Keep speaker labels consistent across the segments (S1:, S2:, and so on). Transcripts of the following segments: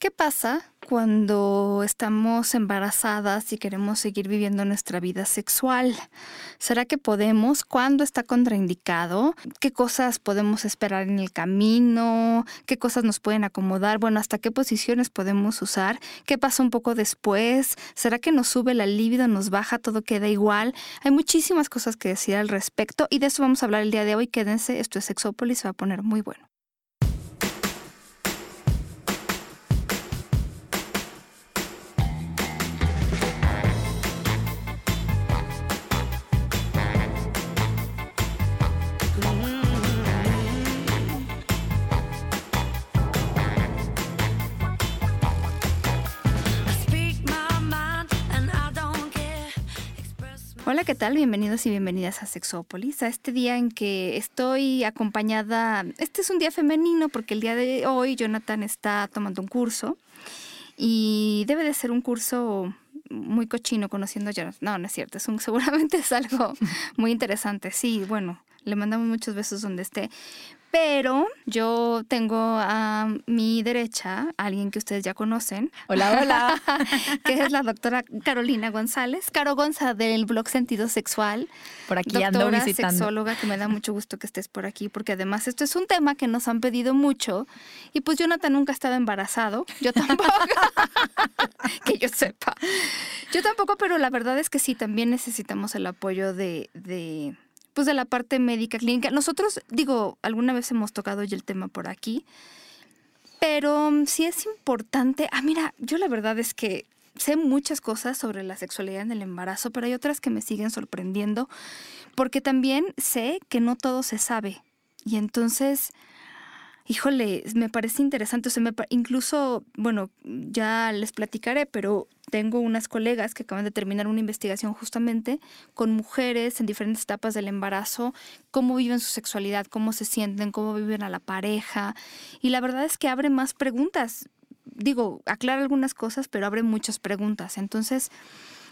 S1: ¿Qué pasa cuando estamos embarazadas y queremos seguir viviendo nuestra vida sexual? ¿Será que podemos? ¿Cuándo está contraindicado? ¿Qué cosas podemos esperar en el camino? ¿Qué cosas nos pueden acomodar? Bueno, ¿hasta qué posiciones podemos usar? ¿Qué pasa un poco después? ¿Será que nos sube la libido, nos baja, todo queda igual? Hay muchísimas cosas que decir al respecto y de eso vamos a hablar el día de hoy. Quédense, esto es Sexópolis, se va a poner muy bueno. Hola, ¿qué tal? Bienvenidos y bienvenidas a Sexópolis, a este día en que estoy acompañada, este es un día femenino porque el día de hoy Jonathan está tomando un curso y debe de ser un curso muy cochino conociendo a Jonathan. No, no es cierto, seguramente es algo muy interesante. Sí, bueno, le mandamos muchos besos donde esté. Pero yo tengo a mi derecha a alguien que ustedes ya conocen.
S2: Hola, hola.
S1: que es la doctora Carolina González. Caro Gonza del blog Sentido Sexual.
S2: Por aquí
S1: doctora
S2: ando visitando.
S1: sexóloga, que me da mucho gusto que estés por aquí, porque además esto es un tema que nos han pedido mucho. Y pues Jonathan nunca estaba embarazado. Yo tampoco. que yo sepa. Yo tampoco, pero la verdad es que sí, también necesitamos el apoyo de, de pues de la parte médica clínica. Nosotros, digo, alguna vez hemos tocado ya el tema por aquí, pero mm, sí es importante. Ah, mira, yo la verdad es que sé muchas cosas sobre la sexualidad en el embarazo, pero hay otras que me siguen sorprendiendo, porque también sé que no todo se sabe. Y entonces, híjole, me parece interesante. O sea, me, incluso, bueno, ya les platicaré, pero tengo unas colegas que acaban de terminar una investigación justamente con mujeres en diferentes etapas del embarazo, cómo viven su sexualidad, cómo se sienten, cómo viven a la pareja. Y la verdad es que abre más preguntas. Digo, aclara algunas cosas, pero abre muchas preguntas. Entonces,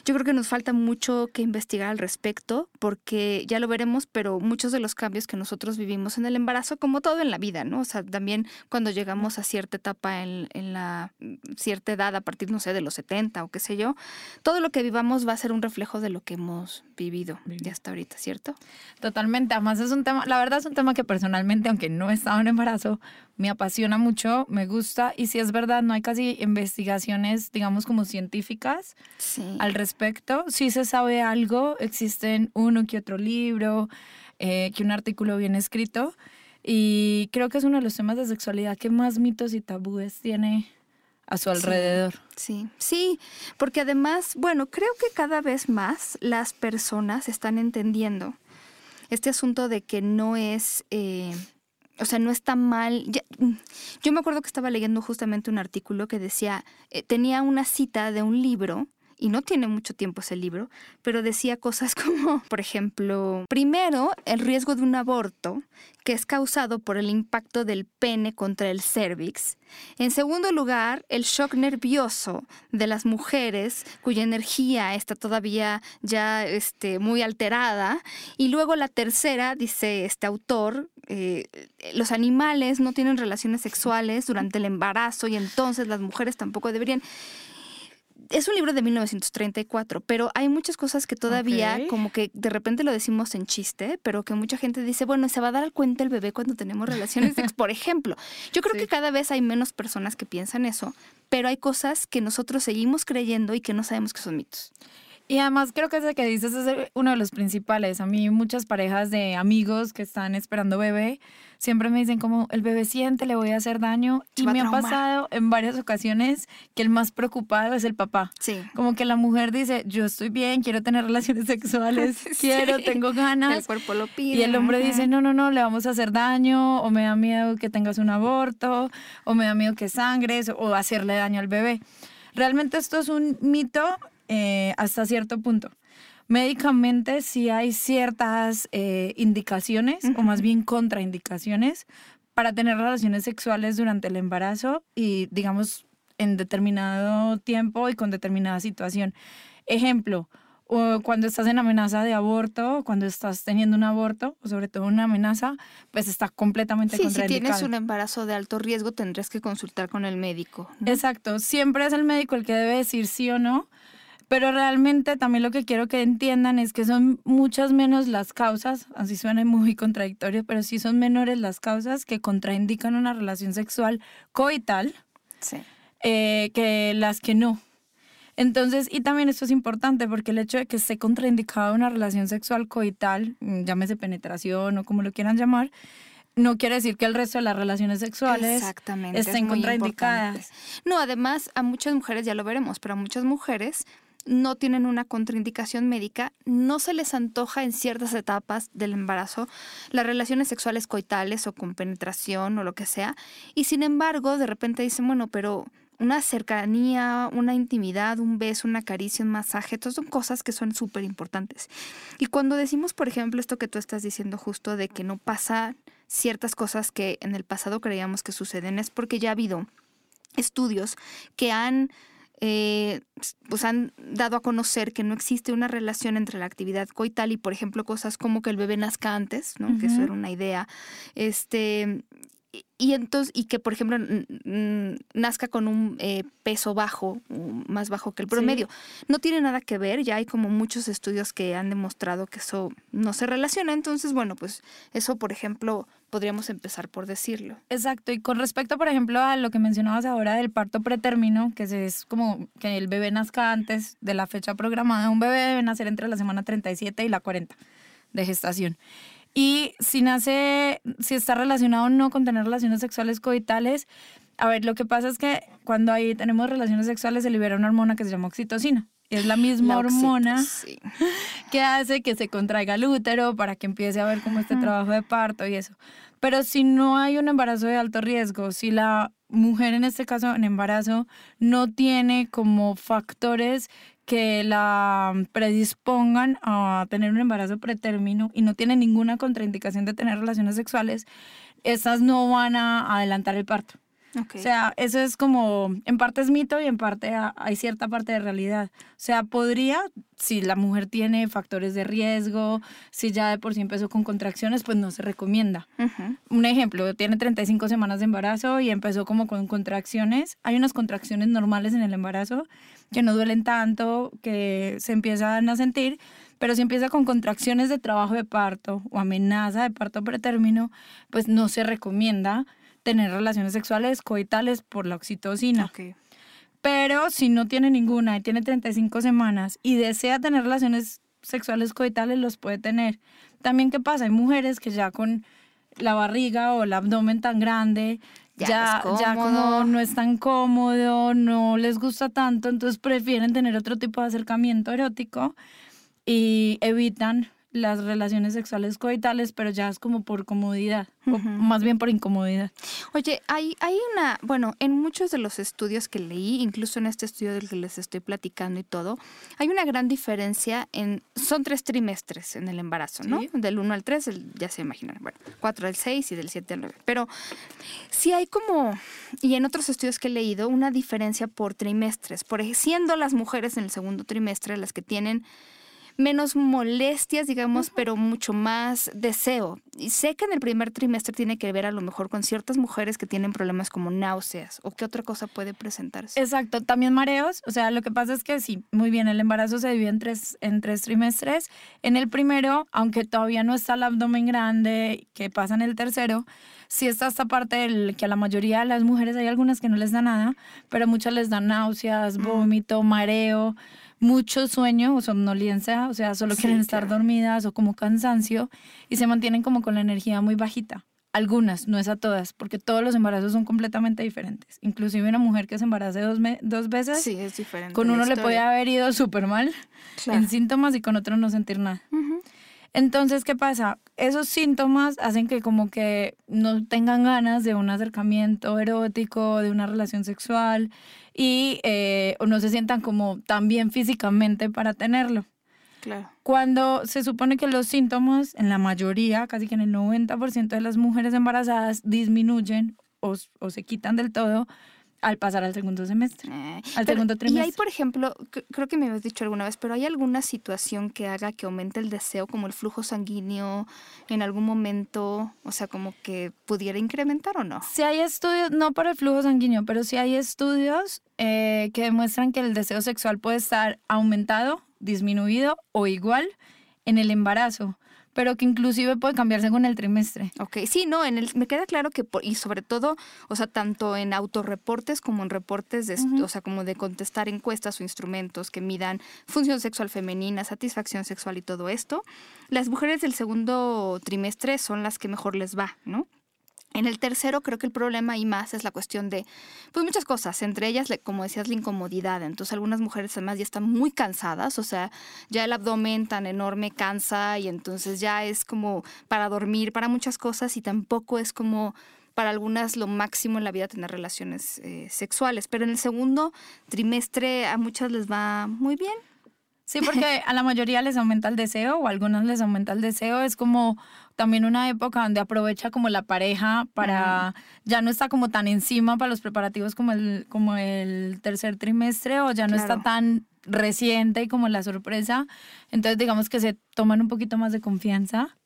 S1: yo creo que nos falta mucho que investigar al respecto, porque ya lo veremos, pero muchos de los cambios que nosotros vivimos en el embarazo, como todo en la vida, ¿no? O sea, también cuando llegamos a cierta etapa en, en la cierta edad, a partir, no sé, de los 70 o qué sé yo, todo lo que vivamos va a ser un reflejo de lo que hemos vivido ya hasta ahorita, ¿cierto?
S2: Totalmente. Además, es un tema, la verdad es un tema que personalmente, aunque no he estado en embarazo, me apasiona mucho, me gusta. Y si es verdad, no hay casi investigaciones, digamos, como científicas
S1: Sí.
S2: al respecto. Sí se sabe algo, existen uno que otro libro, eh, que un artículo bien escrito. Y creo que es uno de los temas de sexualidad que más mitos y tabúes tiene a su alrededor.
S1: Sí, sí, porque además, bueno, creo que cada vez más las personas están entendiendo este asunto de que no es, eh, o sea, no está mal. Ya- mm, yo me acuerdo que estaba leyendo justamente un artículo que decía, eh, tenía una cita de un libro. Y no tiene mucho tiempo ese libro, pero decía cosas como, por ejemplo, primero, el riesgo de un aborto, que es causado por el impacto del pene contra el cervix. En segundo lugar, el shock nervioso de las mujeres cuya energía está todavía ya este, muy alterada. Y luego la tercera, dice este autor, eh, los animales no tienen relaciones sexuales durante el embarazo y entonces las mujeres tampoco deberían. Es un libro de 1934, pero hay muchas cosas que todavía como que de repente lo decimos en chiste, pero que mucha gente dice, bueno, se va a dar cuenta el bebé cuando tenemos relaciones por ejemplo. Yo creo
S2: Sí.
S1: que cada vez hay menos personas que piensan eso, pero hay cosas que nosotros seguimos creyendo y que no sabemos que son mitos.
S2: Y además creo que ese que dices es el- uno de los principales. A mí muchas parejas de amigos que están esperando bebé siempre me dicen como el bebé siente, le voy a hacer daño. Y me ha pasado en varias ocasiones que el más preocupado es el papá.
S1: Sí.
S2: Como que la mujer dice, yo estoy bien, quiero tener relaciones sexuales, quiero,
S1: Sí.
S2: tengo
S1: El
S2: ganas.
S1: cuerpo lo pide.
S2: Y el hombre dice, no, no, no, le vamos a hacer daño, o me da miedo que tengas un aborto, o me da miedo que sangres, o hacerle daño al bebé. Realmente esto es un mito eh, hasta cierto punto. Médicamente sí hay ciertas eh, indicaciones, o más bien contraindicaciones, para tener relaciones sexuales durante el embarazo y, digamos, en determinado tiempo y con determinada situación. Ejemplo, o cuando estás en amenaza de aborto, cuando estás teniendo un aborto, o sobre todo una amenaza, pues está completamente
S1: sí, si tienes un embarazo de alto riesgo, tendrías que consultar con el médico.
S2: Exacto, siempre es el médico el que debe decir sí o no, pero realmente también lo que quiero que entiendan es que son muchas menos las causas, así suena muy contradictorio, pero sí son menores las causas que contraindican una relación sexual coital eh, que las que no. Entonces, y también esto es importante porque el hecho de que esté contraindicada una relación sexual coital, mm, llámese penetración o como lo quieran llamar, no quiere decir que el resto de las relaciones sexuales estén contraindicadas.
S1: No, además a muchas mujeres, ya lo veremos, pero a muchas mujeres no tienen una contraindicación médica, no se les antoja en ciertas etapas del embarazo las relaciones sexuales coitales o con penetración o lo que sea, y sin embargo de repente dicen, bueno, pero una cercanía, una intimidad, un beso, una caricia, un masaje, todas son cosas que son súper importantes. Y cuando decimos, por ejemplo, esto que tú estás diciendo justo de que no pasa ciertas cosas que en el pasado creíamos que suceden, es porque ya ha habido estudios que han eh, pues han dado a conocer que no existe una relación entre la actividad coital y, por ejemplo, cosas como que el bebé nazca antes, ¿no? Que eso era una idea. Este, y entonces, y que por ejemplo nazca con un eh, peso bajo, más bajo que el promedio. No tiene nada que ver, ya hay como muchos estudios que han demostrado que eso no se relaciona. Entonces, bueno, pues eso, por ejemplo, podríamos empezar por decirlo.
S2: Exacto, y con respecto, por ejemplo, a lo que mencionabas ahora del parto pretérmino, que es como que el bebé nazca antes de la fecha programada, un bebé debe nacer entre la semana 37 y la 40 de gestación. Y si nace, si está relacionado o no con tener relaciones sexuales coitales, a ver, lo que pasa es que cuando ahí tenemos relaciones sexuales se libera una hormona que se llama oxitocina. Y es la misma hormona que hace que se contraiga el útero para que empiece a ver como este trabajo de parto y eso. Pero si no hay un embarazo de alto riesgo, si la mujer en este caso en embarazo no tiene como factores que la predispongan a tener un embarazo pretérmino y no tiene ninguna contraindicación de tener relaciones sexuales, esas no van a adelantar el parto. O sea, eso es como, en parte es mito y en parte hay cierta parte de realidad. O sea, podría, si la mujer tiene factores de riesgo, si ya de por sí empezó con contracciones, pues no se recomienda. Un ejemplo, tiene 35 semanas de embarazo y empezó como con contracciones. Hay unas contracciones normales en el embarazo que no duelen tanto, que se empiezan a sentir, pero si empieza con contracciones de trabajo de parto o amenaza de parto pretérmino, pues no se recomienda tener relaciones sexuales coitales por la oxitocina. Pero si no tiene ninguna y tiene 35 semanas y desea tener relaciones sexuales coitales, los puede tener. También, ¿qué pasa? Hay mujeres que ya con la barriga o el abdomen tan grande, ya, ya, como no es tan cómodo, no les gusta tanto, entonces prefieren tener otro tipo de acercamiento erótico y evitan las relaciones sexuales coitales, pero ya es como por comodidad, o más bien por incomodidad.
S1: Oye, hay, hay una, bueno, en muchos de los estudios que leí, incluso en este estudio del que les estoy platicando y todo, hay una gran diferencia en, son tres trimestres en el embarazo, ¿no? Del 1 al 3, ya se imaginan, bueno, 4 al 6 y del 7 al 9. Pero sí hay como, y en otros estudios que he leído, una diferencia por trimestres, por siendo las mujeres en el segundo trimestre las que tienen menos molestias, digamos, pero mucho más deseo. Y sé que en el primer trimestre tiene que ver a lo mejor con ciertas mujeres que tienen problemas como náuseas o qué otra cosa puede presentarse.
S2: Exacto, también mareos. O sea, lo que pasa es que sí, muy bien, el embarazo se divide en tres, en tres trimestres. En el primero, aunque todavía no está el abdomen grande, que pasa en el tercero, sí está esta parte del que a la mayoría de las mujeres hay algunas que no les da nada, pero muchas les dan náuseas, vómito, mareo mucho sueño o somnolencia, o sea, solo quieren estar dormidas o como cansancio y se mantienen como con la energía muy bajita. Algunas, no es a todas, porque todos los embarazos son completamente diferentes. Inclusive una mujer que se embarace dos, dos veces,
S1: sí, es diferente
S2: con uno le puede haber ido súper mal en síntomas y con otro no sentir nada. Entonces, ¿qué pasa? Esos síntomas hacen que como que no tengan ganas de un acercamiento erótico, de una relación sexual y eh, no se sientan como tan bien físicamente para tenerlo.
S1: Claro.
S2: Cuando se supone que los síntomas, en la mayoría, casi que en el 90% de las mujeres embarazadas, disminuyen o, o se quitan del todo al pasar al segundo semestre,
S1: Eh,
S2: al
S1: pero-
S2: segundo
S1: Y
S2: trimestre.
S1: hay, por ejemplo, creo que me habías dicho alguna vez, pero ¿hay alguna situación que haga que aumente el deseo, como el flujo sanguíneo en algún momento? O sea, como que pudiera incrementar o no.
S2: Si hay estudios, no para el flujo sanguíneo, pero sí hay estudios eh, que demuestran que el deseo sexual puede estar aumentado, disminuido o igual en el embarazo, pero que inclusive puede cambiarse con el trimestre.
S1: Ok, sí, no, en el, me queda claro que, por- y sobre todo, o sea, tanto en autorreportes como en reportes, de,
S2: Ujú.
S1: o sea, como de contestar encuestas o instrumentos que midan función sexual femenina, satisfacción sexual y todo esto, las mujeres del segundo trimestre son las que mejor les va, ¿no? En el tercero creo que el problema ahí más es la cuestión de, pues muchas cosas, entre ellas, como decías, la incomodidad. Entonces algunas mujeres además ya están muy cansadas, o sea, ya el abdomen tan enorme cansa y entonces ya es como para dormir, para muchas cosas y tampoco es como para algunas lo máximo en la vida tener relaciones eh, sexuales. Pero en el segundo trimestre a muchas les va muy bien.
S2: Sí, porque a la mayoría les aumenta el deseo o a algunas les aumenta el deseo. Es como también una época donde aprovecha como la pareja para, ya no está como tan encima para los preparativos como el, como el tercer trimestre o ya no
S1: Claro.
S2: está tan reciente y como la sorpresa. Entonces digamos que se toman un poquito más de confianza.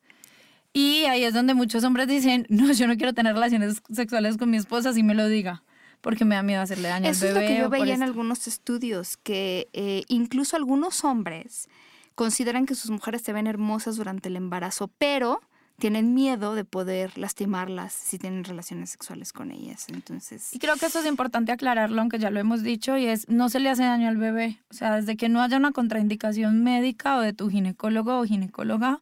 S2: Y ahí es donde muchos hombres dicen, no, yo no quiero tener relaciones sexuales con mi esposa si me lo diga, porque me da miedo hacerle daño
S1: Eso
S2: al
S1: es lo
S2: bebé.
S1: que yo veía en
S2: esto".
S1: algunos estudios, que eh, incluso algunos hombres consideran que sus mujeres se ven hermosas durante el embarazo, pero tienen miedo de poder lastimarlas si tienen relaciones sexuales con ellas. Entonces,
S2: Y creo que eso es importante aclararlo, aunque ya lo hemos dicho, y es, no se le hace daño al bebé. O sea, desde que no haya una contraindicación médica o de tu ginecólogo o ginecóloga,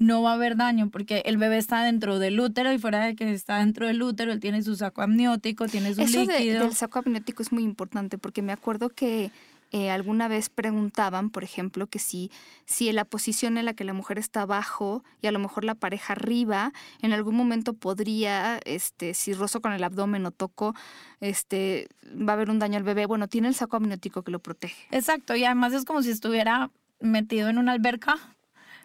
S2: no va a haber daño, porque el bebé está dentro del útero y fuera de que está dentro del útero, él tiene su saco amniótico, tiene su
S1: eso de-
S2: líquido.
S1: del saco amniótico es muy importante porque me acuerdo que eh, alguna vez preguntaban, por ejemplo, que si, si la posición en la que la mujer está abajo y a lo mejor la pareja arriba, en algún momento podría, este, si rozo con el abdomen o toco, este, va a haber un daño al bebé. Bueno, tiene el saco amniótico que lo protege.
S2: Exacto, y además es como si estuviera metido en una alberca.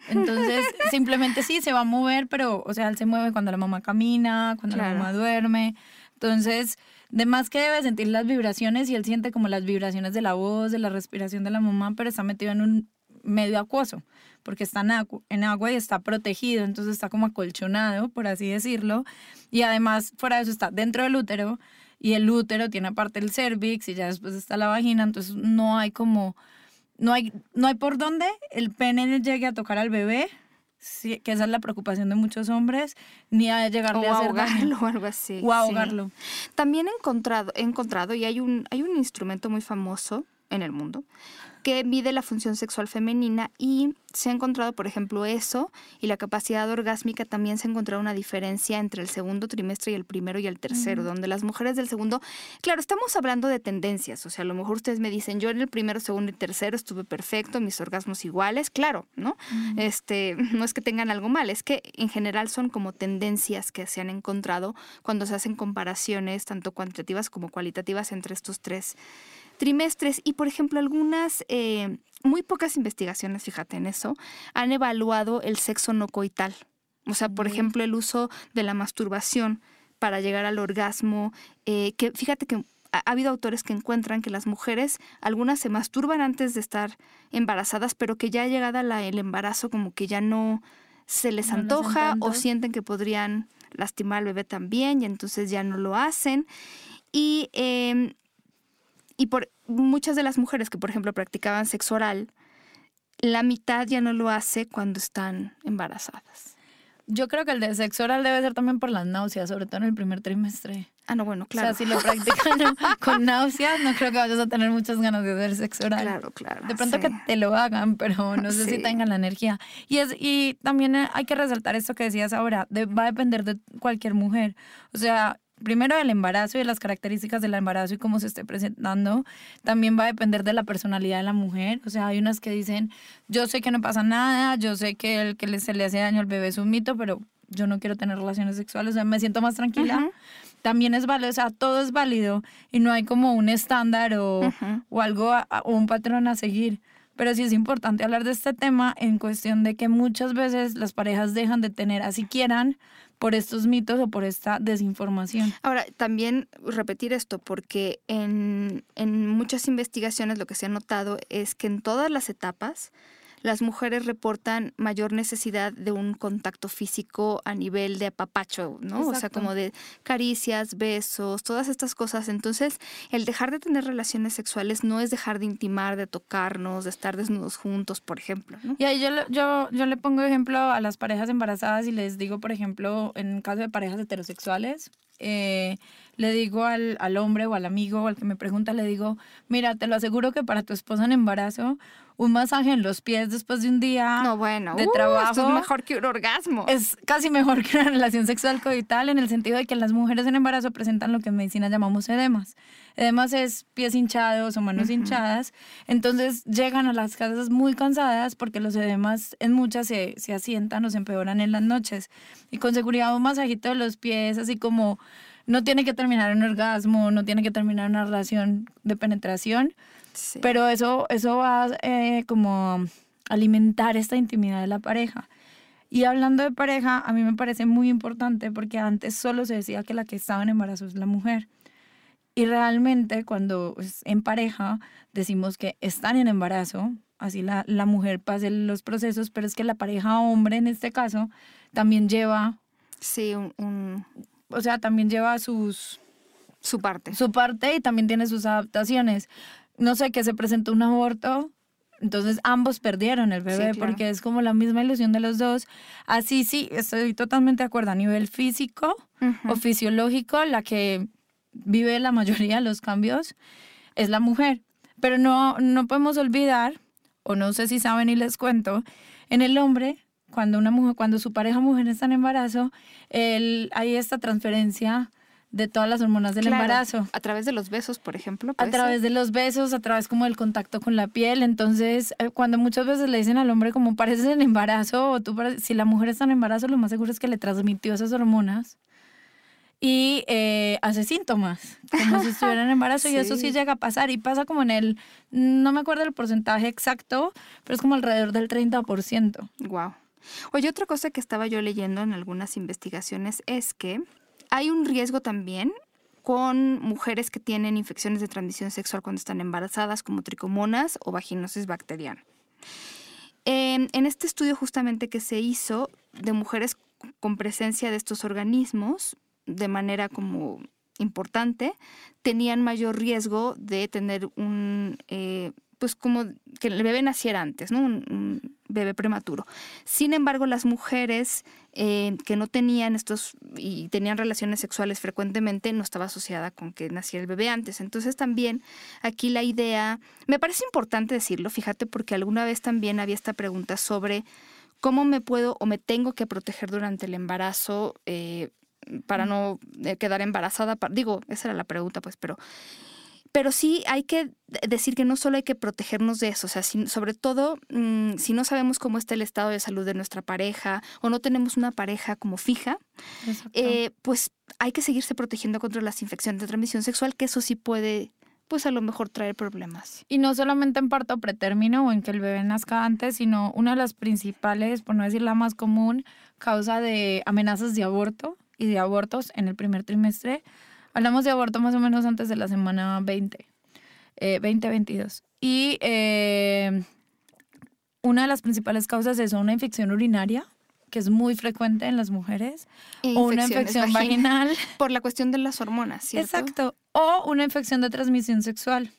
S2: Entonces, simplemente sí, se va a mover, pero, o sea, él se mueve cuando la mamá camina, cuando
S1: Claro.
S2: la mamá duerme. Entonces, de más que debe sentir las vibraciones y él siente como las vibraciones de la voz, de la respiración de la mamá, pero está metido en un medio acuoso, porque está en, acu- en agua y está protegido, entonces está como acolchonado, por así decirlo. Y además, fuera de eso, está dentro del útero y el útero tiene aparte el cervix y ya después está la vagina, entonces no hay como no hay, no hay por dónde el pene llegue a tocar al bebé, sí, que esa es la preocupación de muchos hombres, ni a llegarle
S1: O
S2: a
S1: ahogarlo o algo así.
S2: O
S1: sí.
S2: ahogarlo.
S1: También he encontrado, he encontrado y hay un, hay un instrumento muy famoso en el mundo que mide la función sexual femenina y se ha encontrado, por ejemplo, eso y la capacidad orgásmica también se ha encontrado una diferencia entre el segundo trimestre y el primero y el tercero, donde las mujeres del segundo, claro, estamos hablando de tendencias, o sea, a lo mejor ustedes me dicen, yo en el primero, segundo y tercero estuve perfecto, mis orgasmos iguales, claro, ¿no? Este, no es que tengan algo mal, es que en general son como tendencias que se han encontrado cuando se hacen comparaciones tanto cuantitativas como cualitativas entre estos tres trimestres. Y por ejemplo, algunas, eh, muy pocas investigaciones, fíjate en eso, han evaluado el sexo no coital. O sea, por ejemplo, el uso de la masturbación para llegar al orgasmo, eh, que fíjate que ha, ha habido autores que encuentran que las mujeres, algunas se masturban antes de estar embarazadas, pero que ya llegada la, el embarazo como que ya no se les
S2: No
S1: antoja o sienten que podrían lastimar al bebé también y entonces ya no lo hacen. Y, eh, y por muchas de las mujeres que, por ejemplo, practicaban sexo oral, la mitad ya no lo hace cuando están embarazadas.
S2: Yo creo que el de sexo oral debe ser también por las náuseas, sobre todo en el primer trimestre.
S1: Ah, no, bueno, claro.
S2: O sea, si lo practican con náuseas, no creo que vayas a tener muchas ganas de hacer sexo oral.
S1: Claro, claro.
S2: De pronto
S1: sí.
S2: que te lo hagan, pero no sé
S1: Sí.
S2: si tengan la energía. Y, es, y también hay que resaltar esto que decías ahora, de- va a depender de cualquier mujer. O sea, primero del embarazo y de las características del embarazo y cómo se esté presentando. También va a depender de la personalidad de la mujer. O sea, hay unas que dicen, yo sé que no pasa nada, yo sé que el que se le hace daño al bebé es un mito, pero yo no quiero tener relaciones sexuales, o sea, me siento más tranquila. También es válido, o sea, todo es válido y no hay como un estándar o, o algo, a- a- o un patrón a seguir. Pero sí es importante hablar de este tema en cuestión de que muchas veces las parejas dejan de tener, así quieran, por estos mitos o por esta desinformación.
S1: Ahora, también repetir esto, porque en, en muchas investigaciones lo que se ha notado es que en todas las etapas, las mujeres reportan mayor necesidad de un contacto físico a nivel de apapacho, ¿no? O sea, como de caricias, besos, todas estas cosas. Entonces, el dejar de tener relaciones sexuales no es dejar de intimar, de tocarnos, de estar desnudos juntos, por ejemplo, ¿no?
S2: Y ahí yo, le- yo, yo le pongo ejemplo a las parejas embarazadas y les digo, por ejemplo, en caso de parejas heterosexuales, eh, le digo al, al hombre o al amigo o al que me pregunta, le digo, mira, te lo aseguro que para tu esposa en embarazo, un masaje en los pies después de un día
S1: No, bueno,
S2: de
S1: uh,
S2: trabajo
S1: esto es mejor que un orgasmo.
S2: es casi mejor que una relación sexual coital en el sentido de que las mujeres en embarazo presentan lo que en medicina llamamos edemas. Edemas es pies hinchados o manos hinchadas. Entonces llegan a las casas muy cansadas porque los edemas en muchas se, se asientan o se empeoran en las noches. Y con seguridad un masajito de los pies, así como no tiene que terminar en orgasmo, no tiene que terminar una relación de penetración,
S1: Sí.
S2: pero eso, eso va eh, como alimentar esta intimidad de la pareja. Y hablando de pareja, a mí me parece muy importante porque antes solo se decía que la que estaba en embarazo es la mujer. Y realmente cuando es en pareja decimos que están en embarazo, así la, la mujer pase los procesos, pero es que la pareja hombre en este caso también lleva,
S1: Sí, un, un-
S2: o sea, también lleva sus,
S1: su parte.
S2: su parte y también tiene sus adaptaciones. No sé, que se presentó un aborto, entonces ambos perdieron el bebé
S1: claro.
S2: porque es como la misma ilusión de los dos. Así sí, estoy totalmente de acuerdo. A nivel físico o fisiológico, la que vive la mayoría de los cambios es la mujer. Pero no, no podemos olvidar, o no sé si saben y les cuento, en el hombre, cuando, una mujer, cuando su pareja mujer está en embarazo, el, hay esta transferencia de todas las hormonas del
S1: Claro,
S2: embarazo.
S1: A través de los besos, por ejemplo.
S2: A
S1: ser.
S2: través de los besos, a través como del contacto con la piel. Entonces, eh, cuando muchas veces le dicen al hombre como pareces en embarazo, o tú pare- si la mujer está en embarazo, lo más seguro es que le transmitió esas hormonas y eh, hace síntomas, como si estuviera en embarazo, y eso sí
S1: Sí.
S2: llega a pasar. Y pasa como en el, no me acuerdo el porcentaje exacto, pero es como alrededor del 30%.
S1: Wow. Oye, otra cosa que estaba yo leyendo en algunas investigaciones es que hay un riesgo también con mujeres que tienen infecciones de transmisión sexual cuando están embarazadas, como tricomonas o vaginosis bacteriana. Eh, en este estudio justamente que se hizo de mujeres con presencia de estos organismos de manera como importante, tenían mayor riesgo de tener un, eh, pues como que el bebé naciera antes, ¿no? Un, un bebé prematuro. Sin embargo, las mujeres eh, que no tenían estos y tenían relaciones sexuales frecuentemente no estaba asociada con que naciera el bebé antes. Entonces también aquí la idea, me parece importante decirlo, fíjate, porque alguna vez también había esta pregunta sobre cómo me puedo o me tengo que proteger durante el embarazo eh, para no eh, quedar embarazada. Digo, esa era la pregunta, pues, pero pero sí hay que de- decir que no solo hay que protegernos de eso, o sea, si- sobre todo mm, si no sabemos cómo está el estado de salud de nuestra pareja o no tenemos una pareja como fija, eh, pues hay que seguirse protegiendo contra las infecciones de transmisión sexual, que eso sí puede, pues a lo mejor traer problemas.
S2: Y no solamente en parto pretérmino o en que el bebé nazca antes, sino una de las principales, por no decir la más común, causa de amenazas de aborto y de abortos en el primer trimestre. Hablamos de aborto más o menos antes de la semana 20, eh, 20-22. Y eh, una de las principales causas es una infección urinaria, que es muy frecuente en las mujeres,
S1: E
S2: o una infección
S1: vagina-
S2: vaginal.
S1: Por la cuestión de las hormonas, ¿cierto?
S2: Exacto. O una infección de transmisión sexual.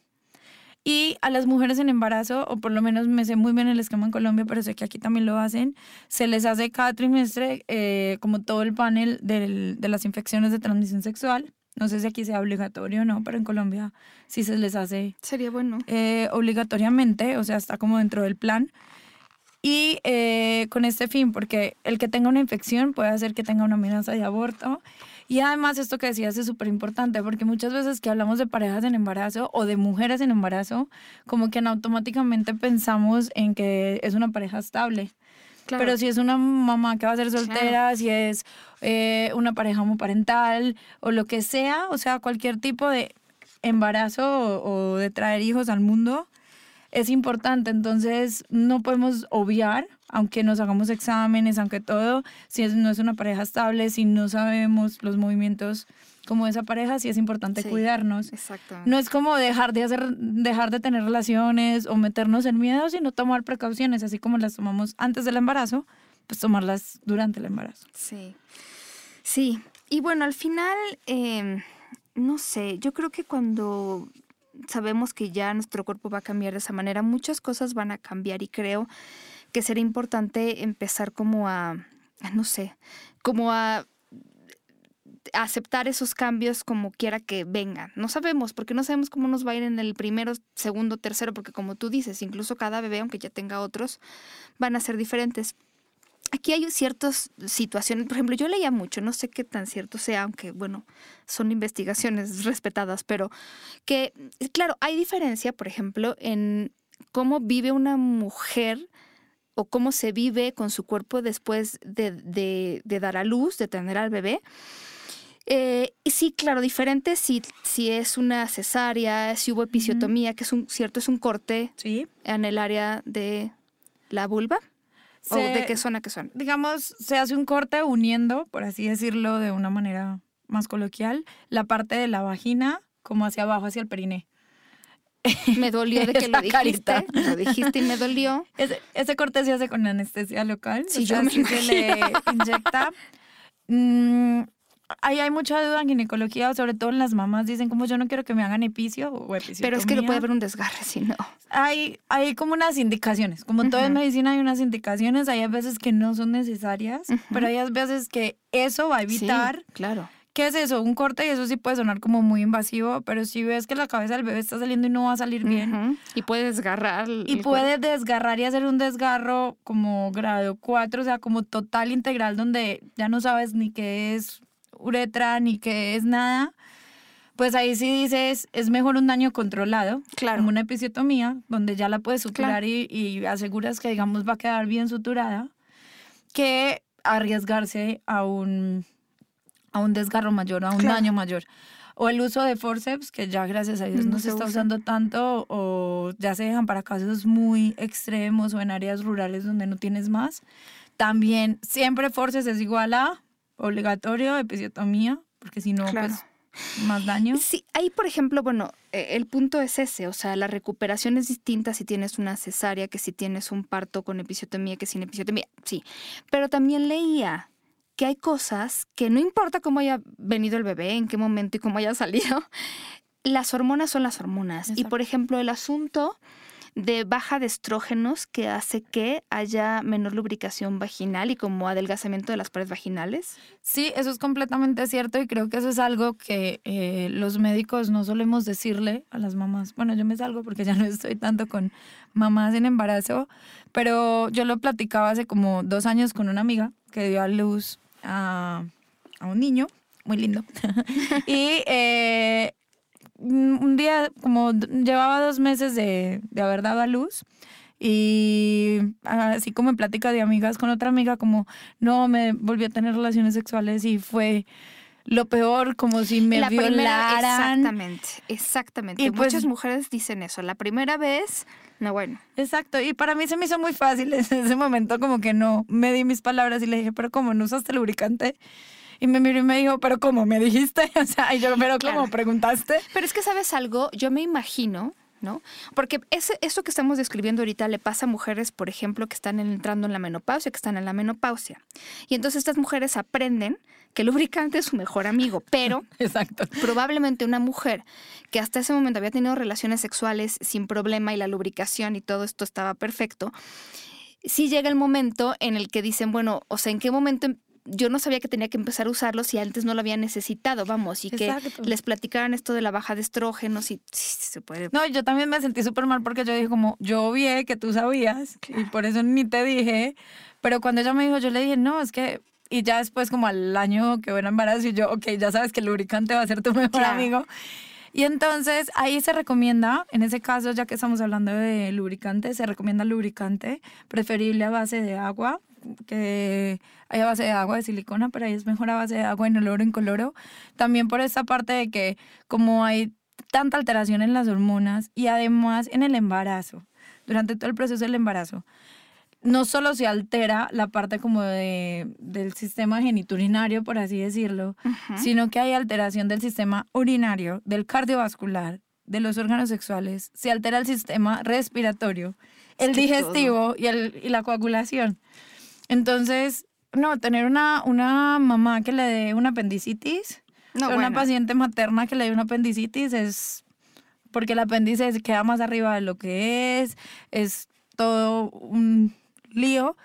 S2: Y a las mujeres en embarazo, o por lo menos me sé muy bien el esquema en Colombia, pero sé que aquí también lo hacen, se les hace cada trimestre eh, como todo el panel del- de las infecciones de transmisión sexual. No sé si aquí sea obligatorio o no, pero en Colombia sí se les hace
S1: Sería bueno.
S2: eh, obligatoriamente, o sea, está como dentro del plan. Y eh, con este fin, porque el que tenga una infección puede hacer que tenga una amenaza de aborto. Y además esto que decías es súper importante, porque muchas veces que hablamos de parejas en embarazo o de mujeres en embarazo, como que en automáticamente pensamos en que es una pareja estable.
S1: Claro.
S2: Pero si es una mamá que va a ser soltera, si es eh, una pareja homoparental o lo que sea, o sea, cualquier tipo de embarazo o, o de traer hijos al mundo, es importante. Entonces, no podemos obviar, aunque nos hagamos exámenes, aunque todo, si es- no es una pareja estable, si no sabemos los movimientos como esa pareja, sí es importante
S1: Sí.
S2: cuidarnos.
S1: Exactamente.
S2: No es como dejar de hacer, dejar de tener relaciones o meternos en miedo, sino tomar precauciones, así como las tomamos antes del embarazo, pues tomarlas durante el embarazo.
S1: Sí. Sí. Y bueno, al final, eh, no sé, yo creo que cuando sabemos que ya nuestro cuerpo va a cambiar de esa manera, muchas cosas van a cambiar y creo que será importante empezar como a, no sé, como a aceptar esos cambios como quiera que vengan. No sabemos, porque no sabemos cómo nos va a ir en el primero, segundo, tercero, porque como tú dices, incluso cada bebé, aunque ya tenga otros, van a ser diferentes. Aquí hay ciertas situaciones, por ejemplo, yo leía mucho, no sé qué tan cierto sea, aunque bueno, son investigaciones respetadas, pero que, claro, hay diferencia, por ejemplo, en cómo vive una mujer o cómo se vive con su cuerpo después de, de- dar a luz, de tener al bebé. Eh, y sí, claro, diferente si, si es una cesárea, si hubo episiotomía, que es un cierto, es un corte
S2: Sí.
S1: en el área de la vulva. ¿O
S2: Se-
S1: de qué zona que son?
S2: digamos, se hace un corte uniendo, por así decirlo de una manera más coloquial, la parte de la vagina como hacia abajo, hacia el periné.
S1: Me dolió de que lo dijiste.
S2: carita.
S1: Lo dijiste y me dolió.
S2: Ese, ese corte se hace con anestesia local.
S1: Sí,
S2: o sea,
S1: yo me
S2: sí se le inyecta. Mm, ahí hay mucha duda en ginecología, sobre todo en las mamás. Dicen como yo no quiero que me hagan epicio o episiotomía.
S1: Pero es que no puede haber un desgarre si no.
S2: Hay, hay como unas indicaciones. Como todo en medicina hay unas indicaciones. Hay veces que no son necesarias,
S1: Ujú.
S2: pero hay veces que eso va a evitar
S1: Sí, claro.
S2: ¿Qué es eso? Un corte y eso sí puede sonar como muy invasivo, pero si ves que la cabeza del bebé está saliendo y no va a salir bien
S1: Ujú. Y puede desgarrar.
S2: y puede desgarrar y hacer un desgarro como grado 4, o sea, como total integral donde ya no sabes ni qué es uretra ni qué es nada. Pues ahí sí dices, es mejor un daño controlado,
S1: Claro.
S2: como una episiotomía, donde ya la puedes suturar
S1: Claro.
S2: y, y aseguras que, digamos, va a quedar bien suturada, que arriesgarse a un, a un desgarro mayor, a un
S1: Claro.
S2: daño mayor. O el uso de forceps, que ya gracias a Dios
S1: No
S2: no, se,
S1: se
S2: está
S1: usa.
S2: usando tanto, o ya se dejan para casos muy extremos o en áreas rurales donde no tienes más. También siempre forceps es igual a obligatorio, episiotomía, porque si no,
S1: Claro.
S2: pues más daño.
S1: Sí, ahí por ejemplo, bueno, eh, el punto es ese, o sea, la recuperación es distinta si tienes una cesárea que si tienes un parto con episiotomía que sin episiotomía, sí. Pero también leía que hay cosas que no importa cómo haya venido el bebé, en qué momento y cómo haya salido, las hormonas son las hormonas. Y por ejemplo, el asunto de baja de estrógenos que hace que haya menor lubricación vaginal y como adelgazamiento de las paredes vaginales.
S2: Sí, eso es completamente cierto y creo que eso es algo que eh, los médicos no solemos decirle a las mamás. Bueno, yo me salgo porque ya no estoy tanto con mamás en embarazo, pero yo lo platicaba hace como dos años con una amiga que dio a luz a, a un niño muy lindo. y eh, un un día, como llevaba dos meses de, de haber dado a luz, y así como en plática de amigas con otra amiga, como no, me volví a tener relaciones sexuales y fue lo peor, como si me
S1: la primera,
S2: violaran.
S1: exactamente, exactamente.
S2: Y pues-
S1: Muchas mujeres dicen eso. La primera vez, no, bueno.
S2: Exacto, y para mí se me hizo muy fácil en ese momento, como que no me di mis palabras y le dije, pero ¿cómo no usaste lubricante? Y me miró y me dijo, pero ¿cómo? ¿Me dijiste? O sea, y yo, pero ¿cómo?
S1: Claro.
S2: ¿Preguntaste?
S1: Pero es que, ¿sabes algo? Yo me imagino, ¿no? Porque ese, eso que estamos describiendo ahorita le pasa a mujeres, por ejemplo, que están entrando en la menopausia, que están en la menopausia. Y entonces estas mujeres aprenden que el lubricante es su mejor amigo, pero
S2: Exacto.
S1: probablemente una mujer que hasta ese momento había tenido relaciones sexuales sin problema y la lubricación y todo esto estaba perfecto, sí llega el momento en el que dicen, bueno, o sea, ¿en qué momento em- yo no sabía que tenía que empezar a usarlo si antes no lo había necesitado, vamos, y que les platicaran esto de la baja de estrógenos y sí, se puede.
S2: No, yo también me sentí súper mal porque yo dije como, yo vi que tú sabías y por eso ni te dije, pero cuando ella me dijo, yo le dije, no, es que, y ya después como al año que hubo embarazo y yo, ok, ya sabes que el lubricante va a ser tu mejor
S1: Claro.
S2: amigo. Y entonces ahí se recomienda, en ese caso, ya que estamos hablando de lubricante, se recomienda lubricante preferible a base de agua, que hay a base de agua de silicona, pero ahí es mejor a base de agua inoloro incoloro. También por esta parte de que como hay tanta alteración en las hormonas y además en el embarazo. durante todo el proceso del embarazo, no solo se altera la parte como de, del sistema geniturinario, por así decirlo, sino que hay alteración del sistema urinario, del cardiovascular, de los órganos sexuales, se altera el sistema respiratorio, el digestivo y, el, y la coagulación. Entonces, no, tener una, una mamá que le dé una apendicitis,
S1: No,
S2: o una paciente materna que le dé una apendicitis es porque el apéndice queda más arriba de lo que es, es todo un lío.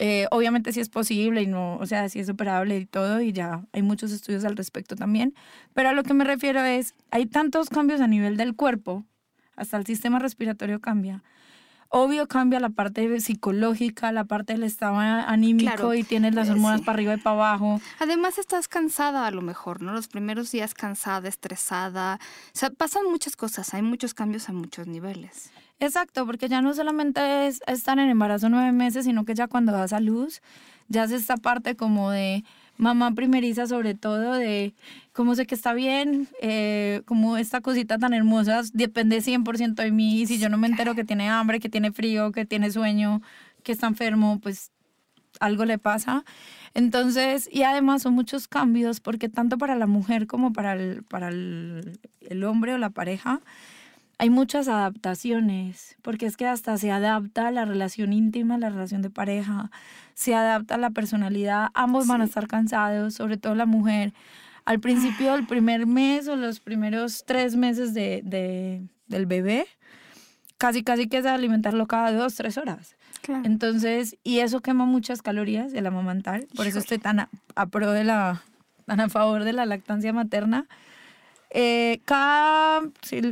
S2: Eh, obviamente sí es posible y no, o sea, sí es operable y todo y ya hay muchos estudios al respecto también. Pero a lo que me refiero es, hay tantos cambios a nivel del cuerpo, hasta el sistema respiratorio cambia. Obvio cambia la parte psicológica, la parte del estado anímico
S1: Claro,
S2: y tienes las
S1: eh,
S2: hormonas
S1: sí.
S2: para arriba y para abajo.
S1: Además estás cansada a lo mejor, ¿no? Los primeros días cansada, estresada. O sea, pasan muchas cosas, hay muchos cambios a muchos niveles.
S2: Exacto, porque ya no solamente es estar en embarazo nueve meses, sino que ya cuando das a luz, ya es esta parte como de mamá primeriza sobre todo, de cómo sé que está bien, eh, como esta cosita tan hermosa depende 100% de mí, y si yo no me entero que tiene hambre, que tiene frío, que tiene sueño, que está enfermo, pues algo le pasa. Entonces, y además son muchos cambios, porque tanto para la mujer como para el, para el, el hombre o la pareja, hay muchas adaptaciones, porque es que hasta se adapta la relación íntima, la relación de pareja, se adapta la personalidad, ambos van a
S1: Sí.
S2: estar cansados, sobre todo la mujer. Al principio, el primer mes o los primeros tres meses de, de- del bebé, casi casi que es alimentarlo cada dos, tres horas.
S1: Claro.
S2: Entonces, y eso quema muchas calorías, el amamantar. Por eso
S1: Híjole.
S2: estoy tan a, a pro de la, tan a favor de la lactancia materna. Eh, cada,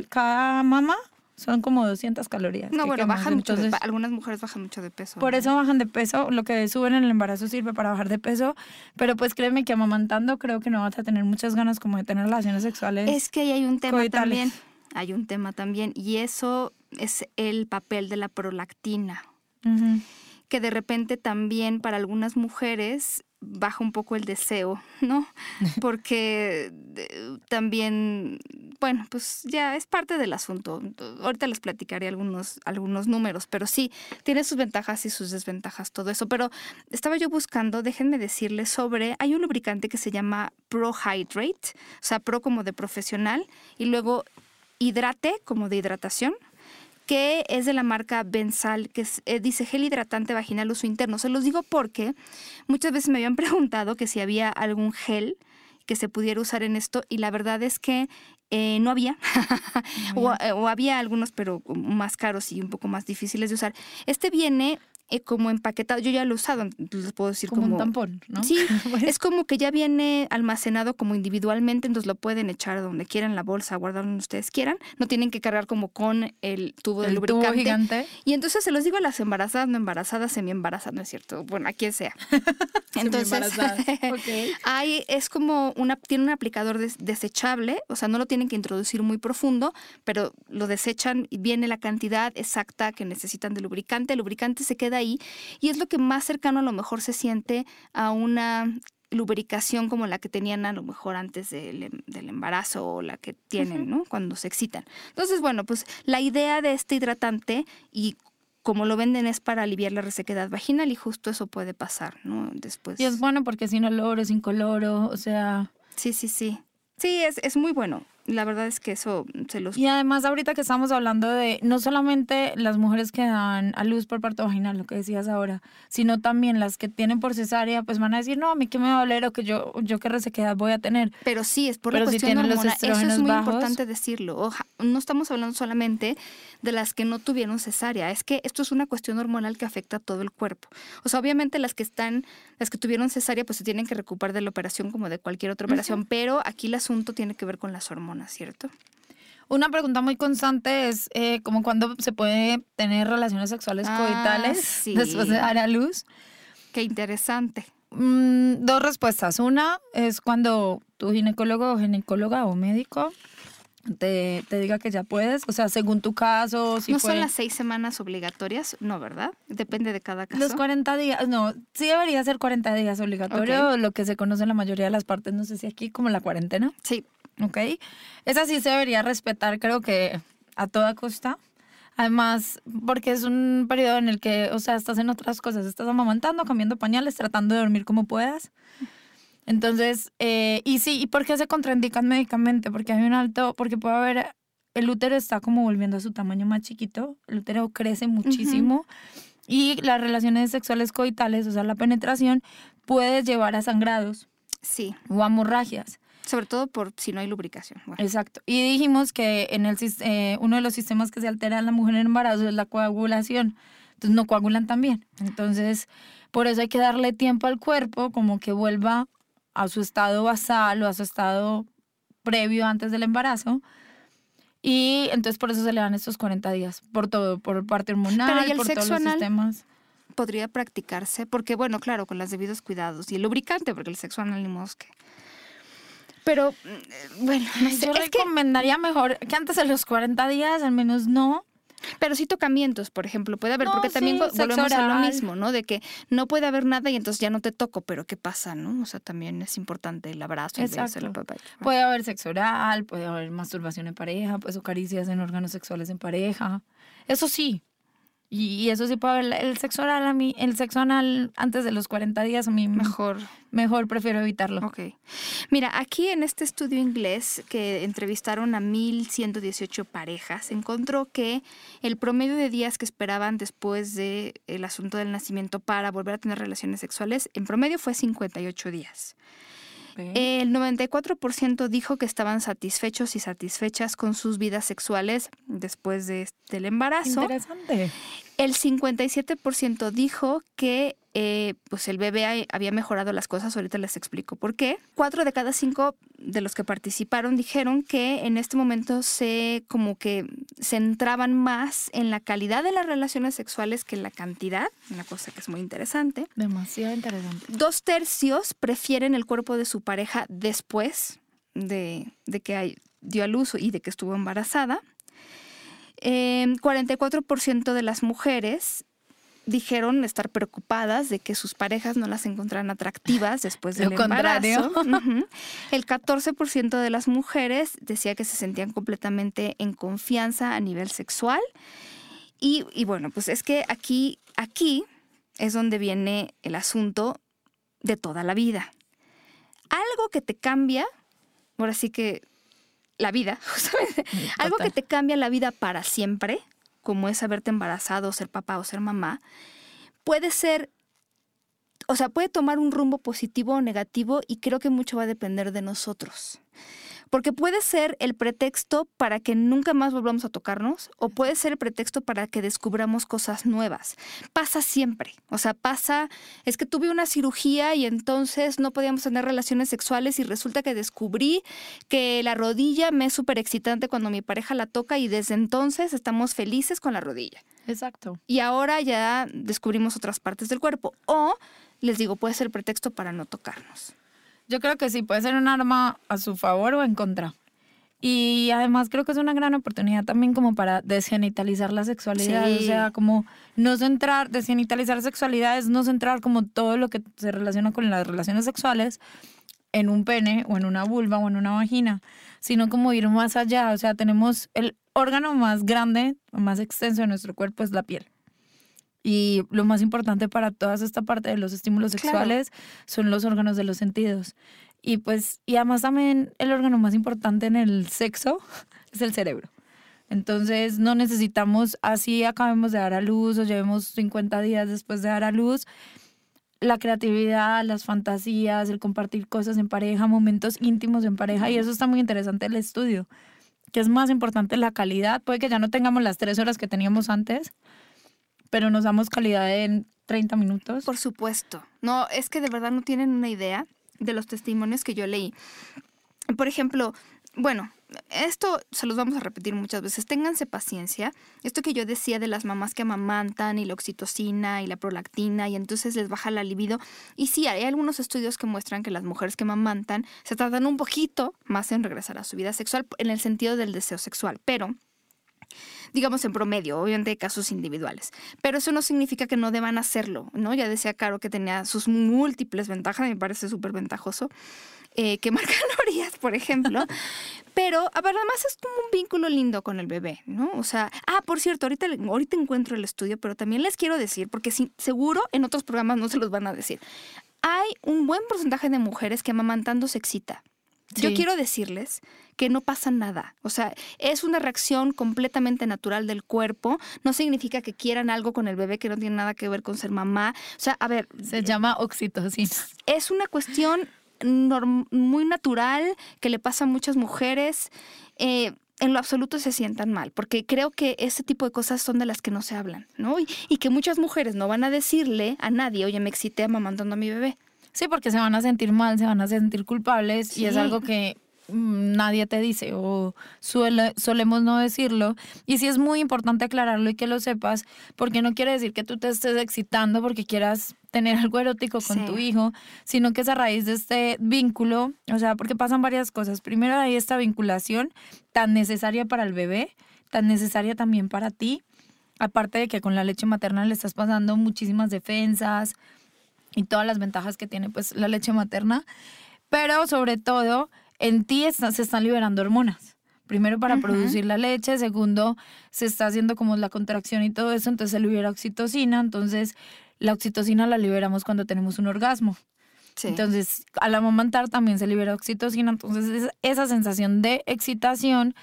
S2: cada mamá son como 200 calorías.
S1: no, bueno, bajan mucho de
S2: Entonces,
S1: pa- algunas mujeres bajan mucho de peso.
S2: por
S1: ¿no?
S2: eso bajan de peso, lo que suben en el embarazo sirve para bajar de peso, pero pues créeme que amamantando creo que no vas a tener muchas ganas como de tener relaciones sexuales.
S1: Es que ahí hay un tema
S2: coitales.
S1: también. Hay un tema también. Y eso es el papel de la prolactina. Que de repente también para algunas mujeres baja un poco el deseo, ¿no? Porque eh, también, bueno, pues ya es parte del asunto. Ahorita les platicaré algunos, algunos números, pero sí, tiene sus ventajas y sus desventajas todo eso. Pero estaba yo buscando, déjenme decirles sobre, hay un lubricante que se llama Pro Hydrate, o sea, Pro como de profesional, y luego Hidrate como de hidratación que es de la marca Bensal, que es- eh, dice gel hidratante vaginal uso interno. Se los digo porque muchas veces me habían preguntado que si había algún gel que se pudiera usar en esto y la verdad es que eh, no había. o, eh, o había algunos, pero más caros y un poco más difíciles de usar. Este viene eh, como empaquetado, yo ya lo he usado, les puedo decir
S2: como,
S1: como...
S2: un tampón, ¿no?
S1: Sí,
S2: Pues,
S1: es como que ya viene almacenado como individualmente, entonces lo pueden echar donde quieran, la bolsa, guardarlo donde ustedes quieran. No tienen que cargar como con el tubo de
S2: tubo
S1: lubricante.
S2: gigante.
S1: Y entonces se los digo a las embarazadas, no embarazadas, semi embarazadas, no es cierto. Bueno, a quien sea. Entonces,
S2: Semiembarazadas, ok.
S1: hay, es como una, tiene un aplicador des- desechable, o sea, no lo tienen que introducir muy profundo, pero lo desechan y viene la cantidad exacta que necesitan de lubricante. El lubricante se queda ahí y es lo que más cercano a lo mejor se siente a una lubricación como la que tenían a lo mejor antes del, em- del embarazo o la que tienen, ¿no? Cuando se excitan. Entonces, bueno, pues la idea de este hidratante y como lo venden es para aliviar la resequedad vaginal y justo eso puede pasar, ¿no? Después.
S2: Y es bueno porque sin olor o sin coloro, o sea...
S1: Sí, sí, sí. Sí, es, es muy bueno. La verdad es que eso se los...
S2: Y además ahorita que estamos hablando de no solamente las mujeres que dan a luz por parto vaginal, lo que decías ahora, sino también las que tienen por cesárea, pues van a decir, no, a mí qué me va a doler o que yo, yo qué resequedad voy a tener.
S1: Pero sí, es por
S2: Pero
S1: la cuestión hormonal. Eso es muy
S2: bajos.
S1: importante decirlo. Oja- no estamos hablando solamente de las que no tuvieron cesárea. Es que esto es una cuestión hormonal que afecta a todo el cuerpo. O sea, obviamente las que están, las que tuvieron cesárea, pues se tienen que recuperar de la operación como de cualquier otra operación. Pero aquí el asunto tiene que ver con las hormonas, ¿cierto?
S2: Una pregunta muy constante es eh, como cuando se puede tener relaciones sexuales
S1: Ah,
S2: coitales
S1: sí.
S2: después de dar a luz.
S1: Qué interesante.
S2: Mm, dos respuestas. Una es cuando tu ginecólogo o ginecóloga o médico te, te diga que ya puedes, o sea, según tu caso, si
S1: ¿No son las seis semanas obligatorias? No, ¿verdad? Depende de cada caso.
S2: los 40 días, no, sí debería ser 40 días obligatorio, lo que se conoce en la mayoría de las partes, no sé si aquí como la cuarentena,
S1: Sí,
S2: ¿ok? Esa sí se debería respetar, creo que a toda costa. Además, porque es un periodo en el que, o sea, estás en otras cosas, estás amamantando, cambiando pañales, tratando de dormir como puedas. Entonces, eh, y sí, ¿y por qué se contraindican médicamente? Porque hay un alto, porque puede haber, el útero está como volviendo a su tamaño más chiquito, el útero crece muchísimo y las relaciones sexuales coitales, o sea, la penetración, puede llevar a sangrados
S1: Sí,
S2: o a hemorragias.
S1: Sobre todo por si no hay lubricación. Bueno,
S2: Exacto. Y dijimos que en el, eh, uno de los sistemas que se altera en la mujer en embarazo es la coagulación. Entonces no coagulan tan bien. Entonces, por eso hay que darle tiempo al cuerpo como que vuelva a su estado basal o a su estado previo antes del embarazo. Y entonces por eso se le dan estos 40 días, por todo, por parte hormonal,
S1: Pero, ¿y el
S2: por todos los sistemas.
S1: podría practicarse, porque bueno, claro, con los debidos cuidados y el lubricante, porque el sexo anal ni modo es que... Pero, mm, bueno, no sé,
S2: Yo
S1: es que,
S2: recomendaría mejor que antes de los 40 días, al menos no.
S1: pero sí tocamientos, por ejemplo, puede haber,
S2: No,
S1: porque también
S2: sí,
S1: volvemos a lo mismo, ¿no? De que no puede haber nada y entonces ya no te toco, pero ¿qué pasa, no? O sea, también es importante el abrazo, el beso.
S2: Puede haber sexo oral, puede haber masturbación en pareja, pues o caricias en órganos sexuales en pareja. Eso sí. Y, eso sí haber. El sexo oral a mí, el sexo anal antes de los 40 días a mí mejor,
S1: Mejor.
S2: prefiero evitarlo.
S1: Ok. Mira, aquí en este estudio inglés que entrevistaron a 1.118 parejas, encontró que el promedio de días que esperaban después del el asunto del nacimiento para volver a tener relaciones sexuales, en promedio fue 58 días. El 94% dijo que estaban satisfechos y satisfechas con sus vidas sexuales después de- del embarazo.
S2: Interesante.
S1: El 57% dijo que eh, pues el bebé ha- había mejorado las cosas, ahorita les explico por qué. Cuatro de cada cinco de los que participaron dijeron que en este momento se como que centraban más en la calidad de las relaciones sexuales que en la cantidad, una cosa que es muy interesante.
S2: Demasiado interesante.
S1: Dos tercios prefieren el cuerpo de su pareja después de, de que hay- dio a luz y de que estuvo embarazada. Eh, 44% de las mujeres dijeron estar preocupadas de que sus parejas no las encontraran atractivas después
S2: Lo
S1: del
S2: contrario.
S1: embarazo. Ujú. El 14% de las mujeres decía que se sentían completamente en confianza a nivel sexual. Y, y bueno, pues es que aquí, aquí es donde viene el asunto de toda la vida. Algo que te cambia, ahora sí que la vida, justamente, algo que te cambia la vida para siempre, como es haberte embarazado, ser papá o ser mamá, puede ser, o sea, puede tomar un rumbo positivo o negativo y creo que mucho va a depender de nosotros. Porque puede ser el pretexto para que nunca más volvamos a tocarnos o puede ser el pretexto para que descubramos cosas nuevas. Pasa siempre. O sea, pasa, es que tuve una cirugía y entonces no podíamos tener relaciones sexuales y resulta que descubrí que la rodilla me es súper excitante cuando mi pareja la toca y desde entonces estamos felices con la rodilla.
S2: Exacto.
S1: Y ahora ya descubrimos otras partes del cuerpo. O, les digo, puede ser pretexto para no tocarnos.
S2: Yo creo que sí, puede ser un arma a su favor o en contra. Y además creo que es una gran oportunidad también como para desgenitalizar la sexualidad.
S1: Sí.
S2: O sea, como no centrar, desgenitalizar sexualidad es no centrar como todo lo que se relaciona con las relaciones sexuales en un pene o en una vulva o en una vagina, sino como ir más allá. O sea, tenemos el órgano más grande o más extenso de nuestro cuerpo es la piel. Y lo más importante para toda esta parte de los estímulos
S1: Claro.
S2: sexuales son los órganos de los sentidos. Y pues, y además también el órgano más importante en el sexo es el cerebro. Entonces no necesitamos, así acabemos de dar a luz o llevemos 50 días después de dar a luz, la creatividad, las fantasías, el compartir cosas en pareja, momentos íntimos en pareja. Y eso está muy interesante el estudio, que es más importante la calidad. Puede que ya no tengamos las tres horas que teníamos antes, pero nos damos calidad en 30 minutos.
S1: Por supuesto. No, es que de verdad no tienen una idea de los testimonios que yo leí. Por ejemplo, bueno, esto se los vamos a repetir muchas veces. Ténganse paciencia. Esto que yo decía de las mamás que amamantan y la oxitocina y la prolactina y entonces les baja la libido. Y sí, hay algunos estudios que muestran que las mujeres que amamantan se tardan un poquito más en regresar a su vida sexual en el sentido del deseo sexual, pero digamos en promedio, obviamente hay casos individuales, pero eso no significa que no deban hacerlo, ¿no? Ya decía Caro que tenía sus múltiples ventajas, me parece súper ventajoso. eh, quemar calorías, por ejemplo. Pero además es como un vínculo lindo con el bebé, ¿no? O sea, ah, por cierto, ahorita, ahorita encuentro el estudio, pero también les quiero decir, porque sí, seguro en otros programas no se los van a decir. Hay un buen porcentaje de mujeres que amamantando se excita. Yo quiero decirles que no pasa nada. O sea, es una reacción completamente natural del cuerpo. No significa que quieran algo con el bebé que no tiene nada que ver con ser mamá. O sea, a ver,
S2: Se llama oxitocina.
S1: es una cuestión muy natural que le pasa a muchas mujeres. Eh, en lo absoluto se sientan mal, porque creo que ese tipo de cosas son de las que no se hablan, ¿no? Y, y que muchas mujeres no van a decirle a nadie, oye, me excité amamantando a mi bebé.
S2: Sí, porque se van a sentir mal, se van a sentir culpables y es
S1: Sí.
S2: algo que mm, nadie te dice o suele, solemos no decirlo. Y sí es muy importante aclararlo y que lo sepas, porque no quiere decir que tú te estés excitando porque quieras tener algo erótico con
S1: Sí.
S2: tu hijo, sino que es a raíz de este vínculo, o sea, porque pasan varias cosas. Primero hay esta vinculación tan necesaria para el bebé, tan necesaria también para ti. Aparte de que con la leche materna le estás pasando muchísimas defensas, y todas las ventajas que tiene pues la leche materna, pero sobre todo en ti está- se están liberando hormonas. Primero para producir la leche, segundo se está haciendo como la contracción y todo eso, entonces se libera oxitocina, entonces la oxitocina la liberamos cuando tenemos un orgasmo.
S1: Sí.
S2: Entonces, al amamantar también se libera oxitocina. Entonces, es- esa sensación de excitación,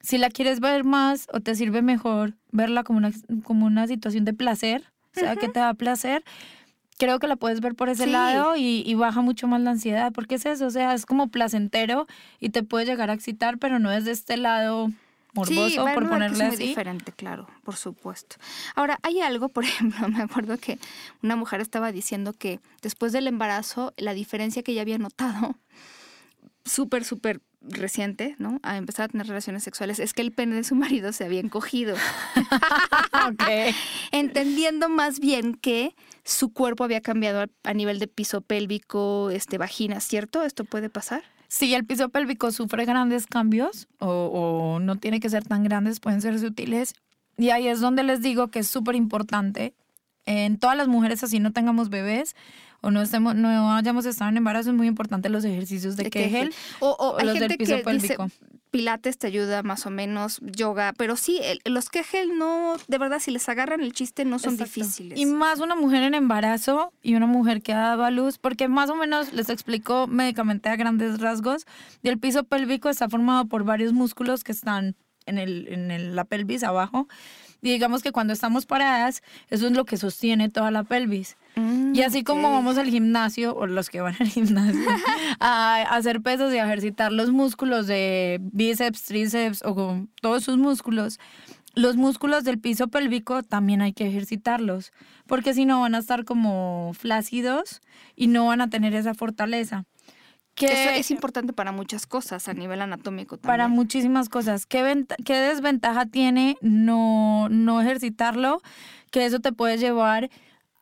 S2: si la quieres ver más o te sirve mejor verla como una, como una situación de placer, o sea, que te da placer, creo que la puedes ver por ese
S1: Sí.
S2: lado y, y baja mucho más la ansiedad, porque es eso, o sea, es como placentero y te puede llegar a excitar, pero no es de este lado morboso,
S1: sí,
S2: por ponerle
S1: muy
S2: así.
S1: diferente, claro, por supuesto. Ahora, hay algo, por ejemplo, me acuerdo que una mujer estaba diciendo que después del embarazo, la diferencia que ella había notado, súper, súper reciente, ¿no? A empezar a tener relaciones sexuales, es que el pene de su marido se había encogido,
S2: Ok.
S1: entendiendo más bien que su cuerpo había cambiado a, a nivel de piso pélvico, este, vagina, ¿cierto? ¿Esto puede pasar?
S2: Si el piso pélvico sufre grandes cambios o, o no tiene que ser tan grandes, pueden ser sutiles. Y ahí es donde les digo que es súper importante. En todas las mujeres, así no tengamos bebés o no, estemos, no hayamos estado en embarazo, es muy importante los ejercicios de, Kegel.
S1: O, o
S2: o
S1: hay
S2: los del
S1: gente
S2: piso
S1: que dice,
S2: pélvico.
S1: Pilates te ayuda más o menos, yoga, pero sí, el- los Kegel no, de verdad, si les agarran el chiste, no son
S2: Exacto.
S1: difíciles.
S2: Y más una mujer en embarazo y una mujer que ha dado a luz, porque más o menos les explico médicamente a grandes rasgos. Y el piso pélvico está formado por varios músculos que están en, el, en el- la pelvis abajo. Digamos que cuando estamos paradas, eso es lo que sostiene toda la pelvis.
S1: Mm,
S2: Y así como vamos al gimnasio, o los que van al gimnasio, a hacer pesos y a ejercitar los músculos de bíceps, tríceps o con todos sus músculos, los músculos del piso pélvico también hay que ejercitarlos, porque si no van a estar como flácidos y no van a tener esa fortaleza.
S1: Que eso es importante para muchas cosas a nivel anatómico también.
S2: para muchísimas cosas. ¿Qué, venta- qué desventaja tiene no, no ejercitarlo? Que eso te puede llevar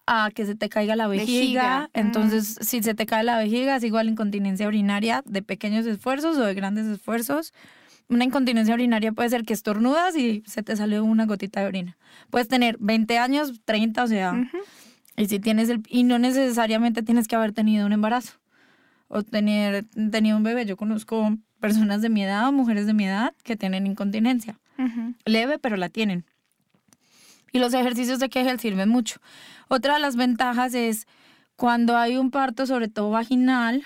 S2: a que se te caiga la vejiga.
S1: Vejiga, mm.
S2: Entonces, si se te cae la vejiga, es igual incontinencia urinaria de pequeños esfuerzos o de grandes esfuerzos. Una incontinencia urinaria puede ser que estornudas y se te sale una gotita de orina. Puedes tener 20 años, 30, o sea, y si tienes el y no necesariamente tienes que haber tenido un embarazo o tener tenido un bebé. Yo conozco personas de mi edad o mujeres de mi edad que tienen incontinencia. Leve, pero la tienen. Y los ejercicios de Kegel sirven mucho. Otra de las ventajas es cuando hay un parto, sobre todo vaginal,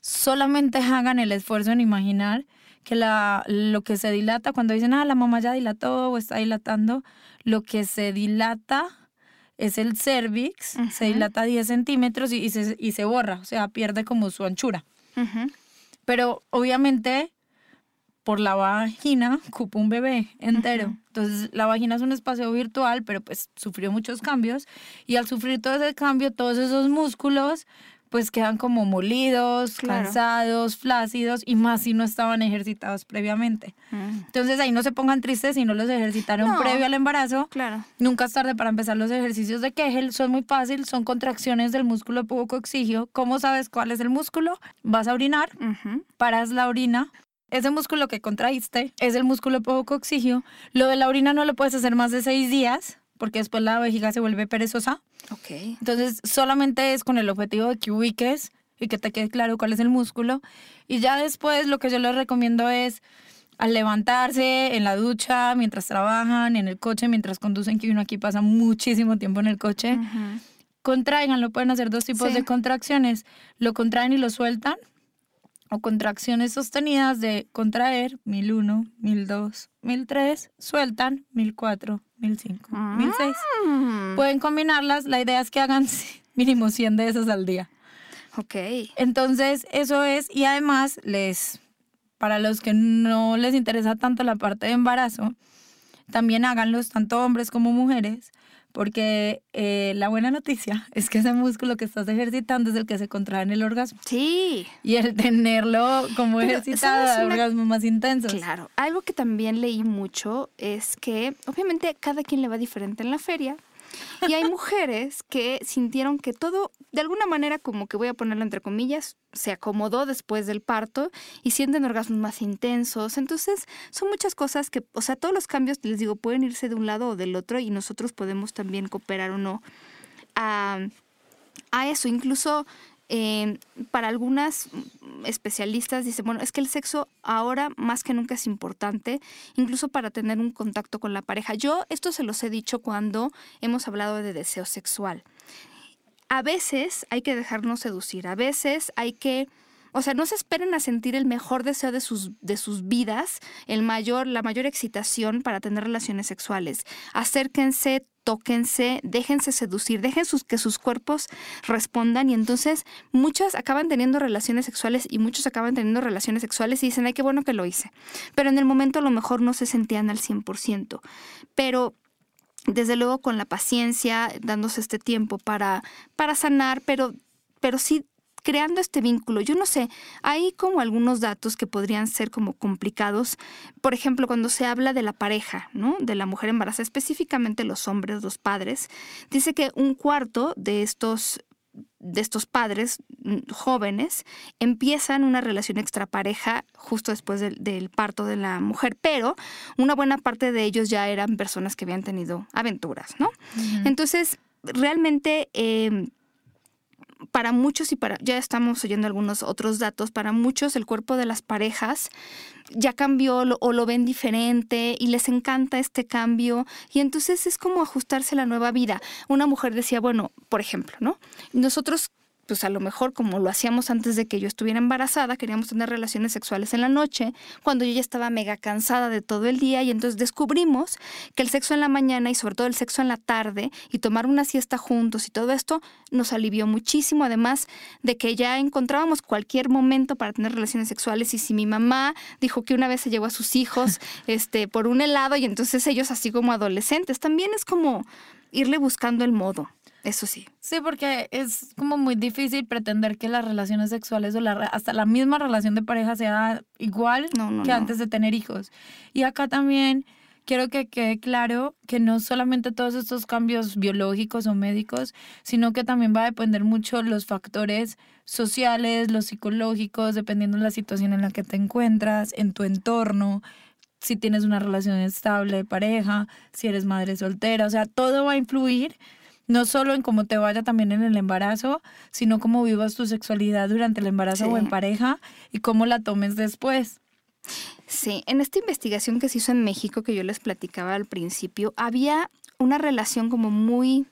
S2: solamente hagan el esfuerzo en imaginar que la, lo que se dilata, cuando dicen, ah, la mamá ya dilató o está dilatando, lo que se dilata es el cervix, se dilata 10 centímetros y, y se, y se borra, o sea, pierde como su anchura. Pero obviamente por la vagina cupo un bebé entero. Entonces la vagina es un espacio virtual, pero pues sufrió muchos cambios y al sufrir todo ese cambio, todos esos músculos pues quedan como molidos,
S1: Claro.
S2: cansados, flácidos y más si no estaban ejercitados previamente.
S1: Mm.
S2: Entonces ahí no se pongan tristes si no los ejercitaron
S1: No.
S2: previo al embarazo.
S1: Claro.
S2: Nunca es tarde para empezar los ejercicios de Kegel. Son muy fáciles, son contracciones del músculo pubocoexigio. ¿Cómo sabes cuál es el músculo? Vas a orinar,
S1: Ujú.
S2: paras la orina. Ese músculo que contraíste es el músculo pubocoexigio. Lo de la orina no lo puedes hacer más de seis días porque después la vejiga se vuelve perezosa.
S1: Ok.
S2: Entonces solamente es con el objetivo de que ubiques y que te quede claro cuál es el músculo. Y ya después lo que yo les recomiendo es al levantarse, en la ducha, mientras trabajan, en el coche, mientras conducen, que uno aquí pasa muchísimo tiempo en el coche, contraigan, lo pueden hacer dos tipos de contracciones, lo contraen y lo sueltan, o contracciones sostenidas de contraer, 1001, 1002, 1003, sueltan, 1004, 1005, 1006. Pueden combinarlas, la idea es que hagan mínimo 100 de esas al día.
S1: Ok.
S2: Entonces, eso es, y además les para los que no les interesa tanto la parte de embarazo, también háganlos tanto hombres como mujeres, porque eh, la buena noticia es que ese músculo que estás ejercitando es el que se contrae en el orgasmo.
S1: Sí.
S2: Y el tenerlo como ejercitado da orgasmos más intensos.
S1: Claro. Algo que también leí mucho es que, obviamente, cada quien le va diferente en la feria. Y hay mujeres que sintieron que todo, de alguna manera, como que voy a ponerlo entre comillas, se acomodó después del parto y sienten orgasmos más intensos. Entonces, son muchas cosas que, o sea, todos los cambios, les digo, pueden irse de un lado o del otro y nosotros podemos también cooperar o no a, a eso. Incluso eh, para algunas especialistas dicen, bueno, es que el sexo ahora más que nunca es importante, incluso para tener un contacto con la pareja. Yo esto se los he dicho cuando hemos hablado de deseo sexual. A veces hay que dejarnos seducir, a veces hay que... O sea, no se esperen a sentir el mejor deseo de sus, de sus vidas, el mayor, la mayor excitación para tener relaciones sexuales. Acérquense, tóquense, déjense seducir, dejen sus, que sus cuerpos respondan y entonces muchas acaban teniendo relaciones sexuales y muchos acaban teniendo relaciones sexuales y dicen, ay, qué bueno que lo hice. Pero en el momento a lo mejor no se sentían al 100%. Pero desde luego con la paciencia, dándose este tiempo para, para sanar, pero, pero sí creando este vínculo. Yo no sé, hay como algunos datos que podrían ser como complicados. Por ejemplo, cuando se habla de la pareja, ¿no? De la mujer embarazada, específicamente los hombres, los padres, dice que un cuarto de estos de estos padres mm, jóvenes empiezan una relación extrapareja justo después del, parto de la mujer, pero una buena parte de ellos ya eran personas que habían tenido aventuras, ¿no? Entonces, realmente em, para muchos y para, ya estamos oyendo algunos otros datos, para muchos el cuerpo de las parejas ya cambió o lo ven diferente y les encanta este cambio y entonces es como ajustarse a la nueva vida. Una mujer decía, bueno, por ejemplo, ¿no? Nosotros pues a lo mejor como lo hacíamos antes de que yo estuviera embarazada, queríamos tener relaciones sexuales en la noche, cuando yo ya estaba mega cansada de todo el día y entonces descubrimos que el sexo en la mañana y sobre todo el sexo en la tarde y tomar una siesta juntos y todo esto nos alivió muchísimo, además de que ya encontrábamos cualquier momento para tener relaciones sexuales y si mi mamá dijo que una vez se llevó a sus hijos este, por un helado y entonces ellos así como adolescentes, también es como irle buscando el modo. Eso sí.
S2: Sí, porque es como muy difícil pretender que las relaciones sexuales o la, hasta la misma relación de pareja sea igual que antes de tener hijos. Y acá también quiero que quede claro que no solamente todos estos cambios biológicos o médicos, sino que también va a depender mucho los factores sociales, los psicológicos, dependiendo de la situación en la que te encuentras, en tu entorno, si tienes una relación estable de pareja, si eres madre soltera, o sea, todo va a influir no solo en cómo te vaya también en el embarazo, sino cómo vivas tu sexualidad durante el embarazo o en pareja y cómo la tomes después.
S1: Sí, en esta investigación que se hizo en México que yo les platicaba al principio, había una relación como muy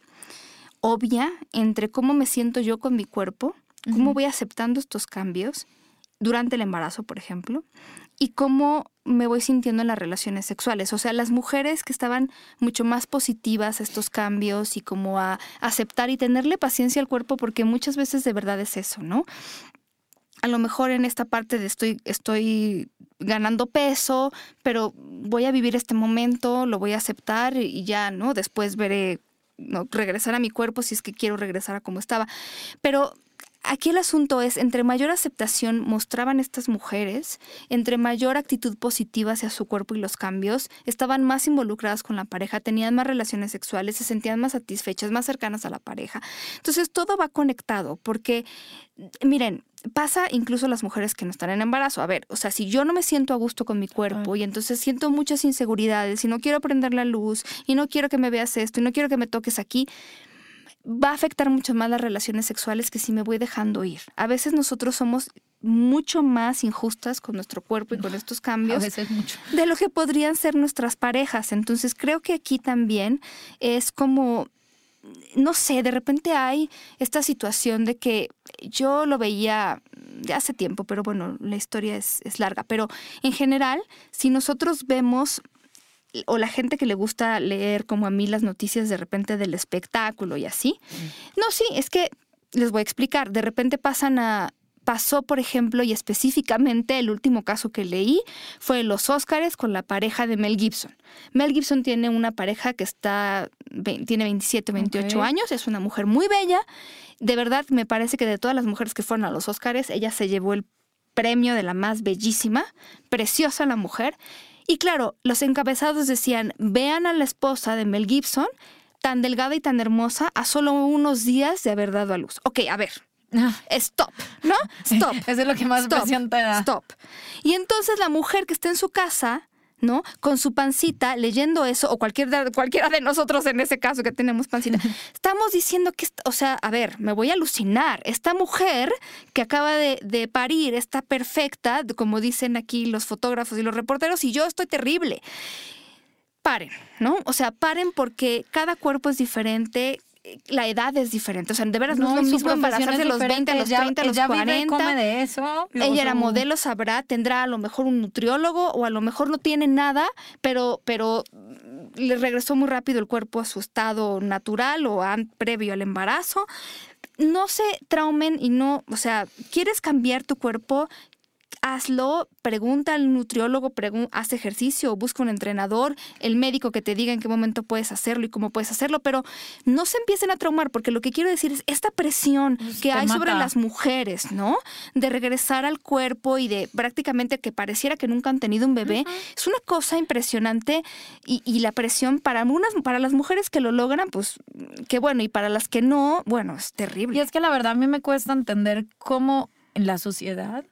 S1: obvia entre cómo me siento yo con mi cuerpo, cómo voy aceptando estos cambios durante el embarazo, por ejemplo, y cómo me voy sintiendo en las relaciones sexuales. O sea, las mujeres que estaban mucho más positivas a estos cambios y como a aceptar y tenerle paciencia al cuerpo, porque muchas veces de verdad es eso, ¿no? A lo mejor en esta parte de estoy, estoy ganando peso, pero voy a vivir este momento, lo voy a aceptar y ya, ¿no? Después veré regresar a mi cuerpo si es que quiero regresar a como estaba. Pero Aquí el asunto es, entre mayor aceptación mostraban estas mujeres, entre mayor actitud positiva hacia su cuerpo y los cambios, estaban más involucradas con la pareja, tenían más relaciones sexuales, se sentían más satisfechas, más cercanas a la pareja. Entonces todo va conectado, porque, miren, pasa incluso las mujeres que no están en embarazo. A ver, o sea, si yo no me siento a gusto con mi cuerpo y entonces siento muchas inseguridades y no quiero prender la luz y no quiero que me veas esto y no quiero que me toques aquí, va a afectar mucho más las relaciones sexuales que si me voy dejando ir. A veces nosotros somos mucho más injustas con nuestro cuerpo y con estos cambios
S2: A veces mucho.
S1: de lo que podrían ser nuestras parejas. Entonces creo que aquí también es como, no sé, de repente hay esta situación de que yo lo veía ya hace tiempo, pero bueno, la historia es, es larga. Pero en general, si nosotros vemos o la gente que le gusta leer como a mí las noticias de repente del espectáculo y así. No, sí, es que les voy a explicar. De repente pasan a pasó, por ejemplo, y específicamente el último caso que leí fue los Óscares con la pareja de Mel Gibson. Mel Gibson tiene una pareja que está tiene 27, 28
S2: Ok.
S1: años, es una mujer muy bella. De verdad, me parece que de todas las mujeres que fueron a los Óscares, ella se llevó el premio de la más bellísima, preciosa la mujer. Y claro, los encabezados decían, vean a la esposa de Mel Gibson, tan delgada y tan hermosa, a solo unos días de haber dado a luz. Ok, a ver, stop, ¿no? Stop.
S2: Eso es lo que más
S1: Stop,
S2: presión te da.
S1: Stop. Y entonces la mujer que está en su casa, ¿no? Con su pancita, leyendo eso, o cualquiera, cualquiera de nosotros en ese caso que tenemos pancita, estamos diciendo que, o sea, a ver, me voy a alucinar. Esta mujer que acaba de, de parir está perfecta, como dicen aquí los fotógrafos y los reporteros, y yo estoy terrible. Paren, ¿no? O sea, paren porque cada cuerpo es diferente. La edad es diferente. O sea, de veras no,
S2: y
S1: es lo mismo embarazarse a los 20, a los
S2: Ella-
S1: 30, a los
S2: ella vive y
S1: 40.
S2: come de eso. luego
S1: Ella era modelo, sabrá, tendrá a lo mejor un nutriólogo o a lo mejor no tiene nada, pero, pero mm, le regresó muy rápido el cuerpo a su estado natural o previo al embarazo. No se traumen y no, o sea, quieres cambiar tu cuerpo, hazlo, pregunta al nutriólogo, pregun- haz ejercicio busca un entrenador, el médico que te diga en qué momento puedes hacerlo y cómo puedes hacerlo, pero no se empiecen a traumar, porque lo que quiero decir es esta presión
S2: Pues
S1: que hay sobre las mujeres, ¿no? De regresar al cuerpo y de prácticamente que pareciera que nunca han tenido un bebé, es una cosa impresionante y, y la presión para unas, para las mujeres que lo logran, pues qué bueno, y para las que no, bueno, es terrible.
S2: Y es que la verdad a mí me cuesta entender cómo en la sociedad,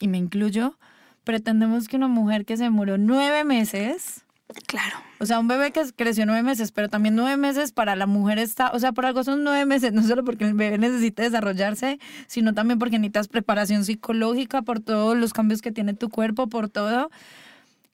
S2: y me incluyo, pretendemos que una mujer que se murió nueve meses,
S1: Claro.
S2: o sea, un bebé que creció nueve meses, pero también nueve meses para la mujer está, o sea, por algo son nueve meses, no solo porque el bebé necesita desarrollarse, sino también porque necesitas preparación psicológica por todos los cambios que tiene tu cuerpo, por todo.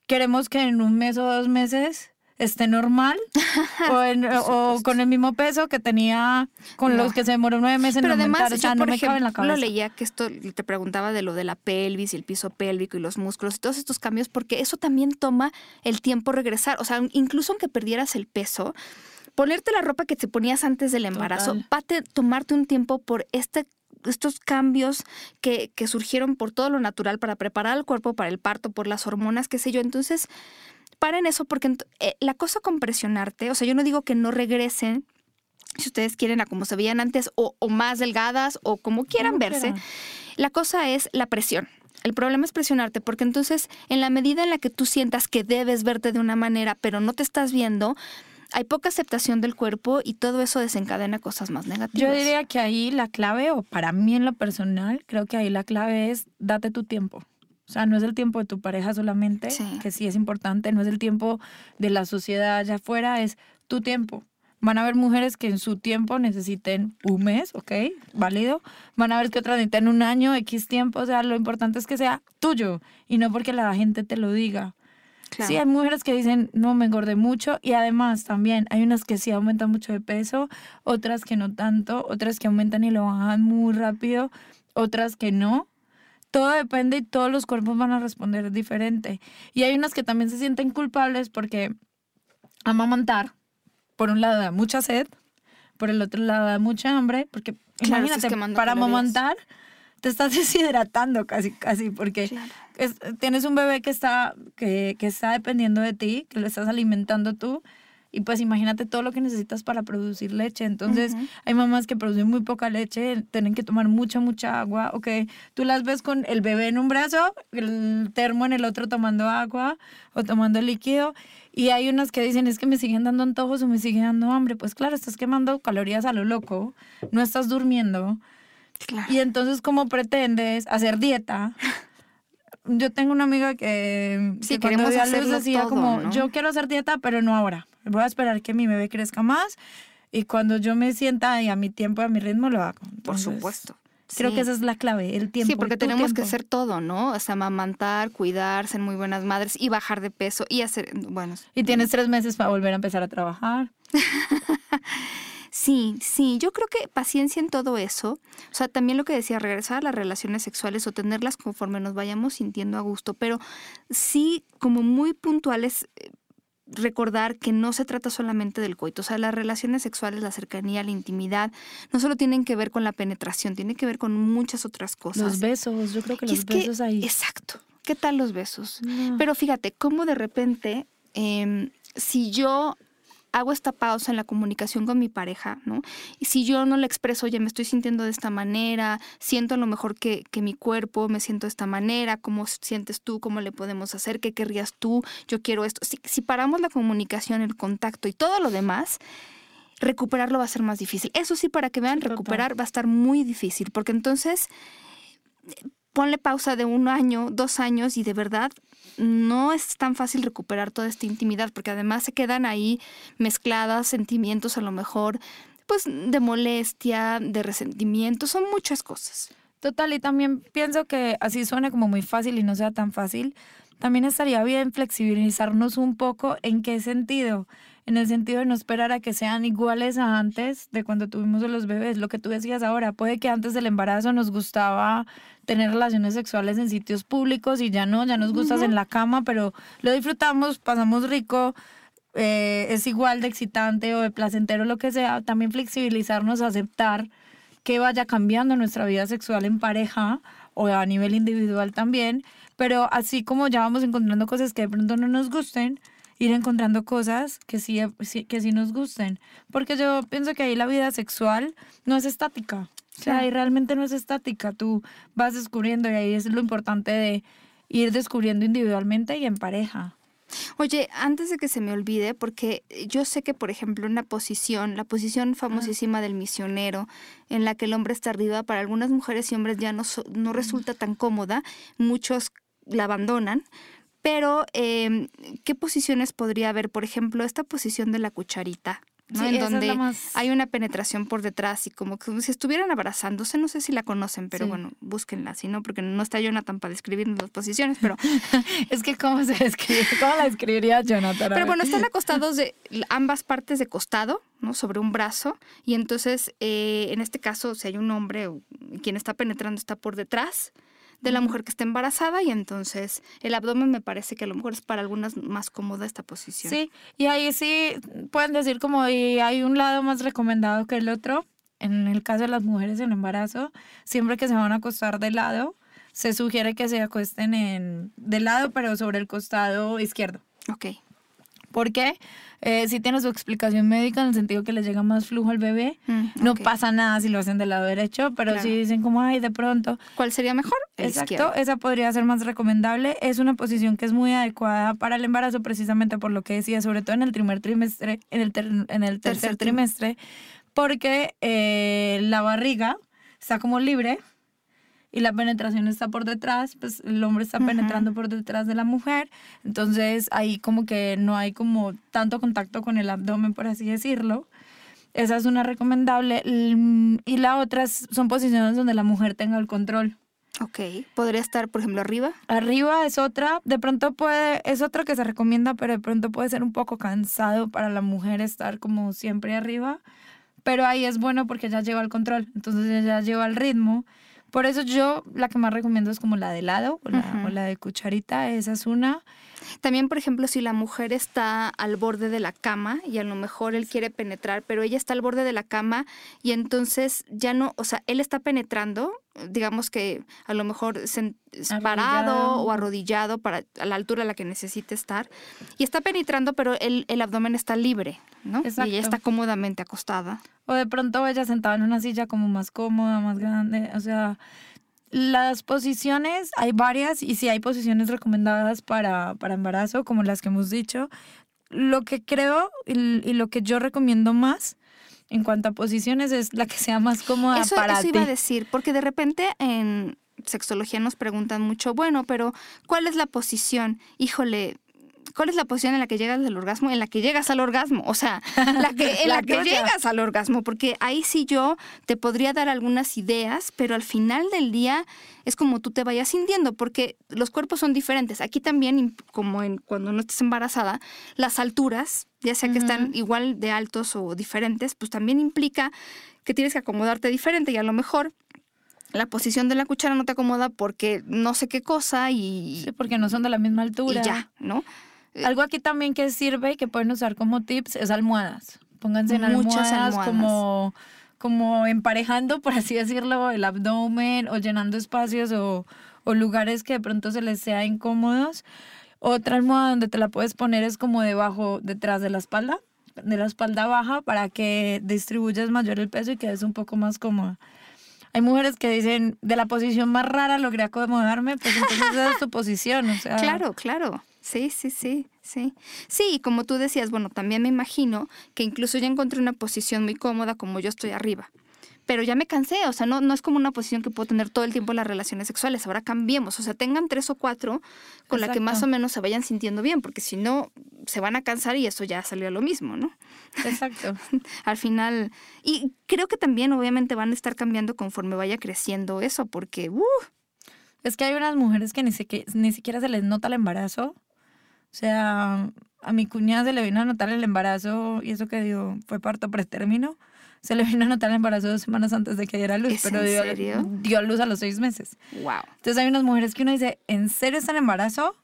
S2: Queremos que en un mes o dos meses esté normal o, en- o con el mismo peso que tenía con
S1: No.
S2: los que se demoró nueve meses
S1: Pero
S2: en
S1: además,
S2: aumentar. O sea,
S1: yo,
S2: no
S1: por
S2: me cabe en la
S1: ejemplo,
S2: cabeza.
S1: leía que esto te preguntaba de lo de la pelvis y el piso pélvico y los músculos y todos estos cambios, porque eso también toma el tiempo regresar. O sea, incluso aunque perdieras el peso, ponerte la ropa que te ponías antes del embarazo,
S2: Total.
S1: va a te- tomarte un tiempo por este estos cambios que, que surgieron por todo lo natural para preparar al cuerpo para el parto, por las hormonas, qué sé yo. Entonces, paren eso porque eh, la cosa con presionarte, o sea, yo no digo que no regresen, si ustedes quieren a como se veían antes o, o más delgadas o como quieran
S2: Como
S1: verse.
S2: quieran.
S1: La cosa es la presión. El problema es presionarte porque entonces en la medida en la que tú sientas que debes verte de una manera pero no te estás viendo, hay poca aceptación del cuerpo y todo eso desencadena cosas más negativas.
S2: Yo diría que ahí la clave, o para mí en lo personal, creo que ahí la clave es date tu tiempo. O sea, no es el tiempo de tu pareja solamente,
S1: Sí.
S2: que sí es importante, no es el tiempo de la sociedad allá afuera, es tu tiempo. Van a haber mujeres que en su tiempo necesiten un mes, ¿ok? Válido. Van a ver que otras necesitan un año, X tiempo. O sea, lo importante es que sea tuyo y no porque la gente te lo diga.
S1: Claro.
S2: Sí, hay mujeres que dicen, no, me engordé mucho. Y además también hay unas que sí aumentan mucho de peso, otras que no tanto, otras que aumentan y lo bajan muy rápido, otras que no. Todo depende y todos los cuerpos van a responder diferente. Y hay unas que también se sienten culpables porque amamantar, por un lado, da mucha sed, por el otro lado, da mucha hambre, porque
S1: Claro,
S2: imagínate, para
S1: calorías.
S2: amamantar te estás deshidratando casi, casi, porque
S1: Claro.
S2: es- tienes un bebé que está, que, que está dependiendo de ti, que lo estás alimentando tú, y pues imagínate todo lo que necesitas para producir leche. Entonces, hay mamás que producen muy poca leche, tienen que tomar mucha, mucha agua, ok. Tú las ves con el bebé en un brazo, el termo en el otro tomando agua o tomando líquido, y hay unas que dicen, es que me siguen dando antojos o me siguen dando hambre. Pues claro, estás quemando calorías a lo loco, no estás durmiendo.
S1: Claro.
S2: Y entonces, ¿cómo pretendes hacer dieta? Yo tengo una amiga que,
S1: Sí,
S2: que cuando
S1: queremos
S2: dio a luz
S1: hacerlo
S2: decía
S1: todo,
S2: como,
S1: ¿no?
S2: yo quiero hacer dieta, pero no ahora. Voy a esperar que mi bebé crezca más Y cuando yo me sienta y a mi tiempo, a mi ritmo, lo hago.
S1: Por supuesto.
S2: Creo
S1: Sí.
S2: que esa es la clave, el tiempo.
S1: Sí, porque tenemos que hacer todo, ¿no? O sea, amamantar, cuidar, ser muy buenas madres y bajar de peso y hacer, bueno,
S2: Y tienes tres meses para volver a empezar a trabajar.
S1: Sí, sí, yo creo que paciencia en todo eso. O sea, también lo que decía, regresar a las relaciones sexuales o tenerlas conforme nos vayamos sintiendo a gusto, pero sí como muy puntuales eh, recordar que no se trata solamente del coito. O sea, las relaciones sexuales, la cercanía, la intimidad, no solo tienen que ver con la penetración, tiene que ver con muchas otras cosas.
S2: Los besos, yo creo que
S1: Y
S2: los
S1: que-
S2: besos ahí.
S1: Exacto. ¿Qué tal los besos?
S2: No.
S1: Pero fíjate, cómo de repente, em, si yo hago esta pausa en la comunicación con mi pareja, ¿no? Y si yo no le expreso, oye, me estoy sintiendo de esta manera, siento a lo mejor que, que mi cuerpo me siento de esta manera, ¿cómo sientes tú? ¿Cómo le podemos hacer? ¿Qué querrías tú? Yo quiero esto. Si, si paramos la comunicación, el contacto y todo lo demás, recuperarlo va a ser más difícil. Eso sí, para que vean, recuperar va a estar muy difícil, porque entonces ponle pausa de un año, dos años y de verdad no es tan fácil recuperar toda esta intimidad porque además se quedan ahí mezcladas sentimientos a lo mejor pues de molestia, de resentimiento, son muchas cosas.
S2: Total, y también pienso que así suene como muy fácil y no sea tan fácil, también estaría bien flexibilizarnos un poco en qué sentido. En el sentido de no esperar a que sean iguales a antes de cuando tuvimos a los bebés. Lo que tú decías ahora, puede que antes del embarazo nos gustaba tener relaciones sexuales en sitios públicos y ya no, ya nos gustas en la cama, pero lo disfrutamos, pasamos rico, eh, es igual de excitante o de placentero, lo que sea. También flexibilizarnos, aceptar que vaya cambiando nuestra vida sexual en pareja o a nivel individual también, pero así como ya vamos encontrando cosas que de pronto no nos gusten, ir encontrando cosas que sí, sí- que sí nos gusten, porque yo pienso que ahí la vida sexual no es estática, o sea, ahí realmente no es estática, tú vas descubriendo y ahí es lo importante de ir descubriendo individualmente y en pareja.
S1: Oye, antes de que se me olvide, porque yo sé que, por ejemplo, una posición, la posición famosísima del misionero, en la que el hombre está arriba, para algunas mujeres y hombres ya no, no resulta tan cómoda, muchos la abandonan, pero eh, ¿qué posiciones podría haber? Por ejemplo, esta posición de la cucharita. ¿no?
S2: Sí,
S1: en donde
S2: más-
S1: hay una penetración por detrás y como que si estuvieran abrazándose, no sé si la conocen, pero
S2: Sí.
S1: bueno, búsquenla, si no, porque no está Jonathan para describir las posiciones, pero
S2: Es que cómo se describe, cómo la describiría Jonathan.
S1: Pero bueno, están acostados de ambas partes de costado, ¿no? Sobre un brazo. Y entonces, eh, en este caso, si hay un hombre, o quien está penetrando está por detrás de la mujer que está embarazada. Y entonces, el abdomen me parece que a lo mejor es para algunas más cómoda esta posición.
S2: Sí, y ahí sí pueden decir como y hay un lado más recomendado que el otro. En el caso de las mujeres en embarazo, siempre que se van a acostar de lado, se sugiere que se acuesten en de lado, pero sobre el costado izquierdo.
S1: Ok.
S2: ¿Por qué? Eh, sí tiene su explicación médica en el sentido que les llega más flujo al bebé.
S1: Mm,
S2: No pasa nada si lo hacen del lado derecho, pero
S1: Claro.
S2: si dicen como, ay, de pronto,
S1: ¿Cuál sería mejor?
S2: Exacto, esa podría ser más recomendable. Es una posición que es muy adecuada para el embarazo, precisamente por lo que decía, sobre todo en el primer trimestre, en el, ter- en el tercer,
S1: Tercer trim-
S2: trimestre, porque eh, la barriga está como libre y la penetración está por detrás, pues el hombre está penetrando por detrás de la mujer, entonces ahí como que no hay como tanto contacto con el abdomen, por así decirlo. Esa es una recomendable. Y la otra son posiciones donde la mujer tenga el control.
S1: Ok. ¿Podría estar, por ejemplo, arriba?
S2: Arriba es otra, de pronto puede, es otra que se recomienda, pero de pronto puede ser un poco cansado para la mujer estar como siempre arriba. Pero ahí es bueno porque ya lleva el control, entonces ella lleva el ritmo. Por eso yo la que más recomiendo es como la de lado o la, o la de cucharita, esa es una.
S1: También, por ejemplo, si la mujer está al borde de la cama y a lo mejor él quiere penetrar, pero ella está al borde de la cama y entonces ya no, o sea, él está penetrando, digamos que a lo mejor parado
S2: Arrodillado.
S1: o arrodillado para a la altura a la que necesite estar y está penetrando, pero el, el abdomen está libre, ¿no? Y
S2: Exacto.
S1: ella está cómodamente acostada.
S2: O de pronto ella sentada en una silla como más cómoda, más grande. O sea, las posiciones, hay varias y sí hay posiciones recomendadas para, para embarazo, como las que hemos dicho. Lo que creo y, y lo que yo recomiendo más en cuanto a posiciones es la que sea más cómoda
S1: Eso,
S2: para
S1: eso
S2: ti.
S1: iba a decir, porque de repente en sexología nos preguntan mucho, bueno, pero ¿cuál es la posición? Híjole, ¿cuál es la posición en la que llegas al orgasmo? En la que llegas al orgasmo, o sea, la que, en la,
S2: La
S1: que llegas al orgasmo, porque ahí sí yo te podría dar algunas ideas, pero al final del día es como tú te vayas sintiendo, porque los cuerpos son diferentes. Aquí también, como en, cuando no estés embarazada, las alturas, ya sea que están igual de altos o diferentes, pues también implica que tienes que acomodarte diferente y a lo mejor la posición de la cuchara no te acomoda porque no sé qué cosa y,
S2: Sí, porque no son de la misma
S1: y
S2: altura.
S1: ya, ¿no?
S2: Algo aquí también que sirve y que pueden usar como tips es almohadas. Pónganse en
S1: Muchas
S2: almohadas,
S1: almohadas.
S2: como como emparejando, por así decirlo, el abdomen o llenando espacios o, o lugares que de pronto se les sea incómodos. Otra almohada donde te la puedes poner es como debajo, detrás de la espalda, de la espalda baja, para que distribuyas mayor el peso y quedes un poco más cómoda. Hay mujeres que dicen, de la posición más rara logré acomodarme, pues entonces esa es tu posición, o sea...
S1: Claro, claro. Sí, sí, sí, sí. Sí, y como tú decías, bueno, también me imagino que incluso ya encontré una posición muy cómoda como yo estoy arriba. Pero ya me cansé, o sea, no, no es como una posición que puedo tener todo el tiempo en las relaciones sexuales. Ahora cambiemos, o sea, tengan tres o cuatro con la que más
S2: Exacto.
S1: o menos se vayan sintiendo bien, porque si no, se van a cansar y eso ya salió a lo mismo, ¿no?
S2: Exacto.
S1: Al final, y creo que también obviamente van a estar cambiando conforme vaya creciendo eso, porque, uh,
S2: Es que hay unas mujeres que ni, siquiera, ni siquiera se les nota el embarazo. O sea, a mi cuñada se le vino a notar el embarazo, y eso que digo, fue parto pretérmino. Se le vino a notar el embarazo dos semanas antes de que diera luz,
S1: ¿Es
S2: pero dio, dio luz a los seis meses.
S1: wow.
S2: Entonces hay unas mujeres que uno dice, ¿en serio está en embarazo?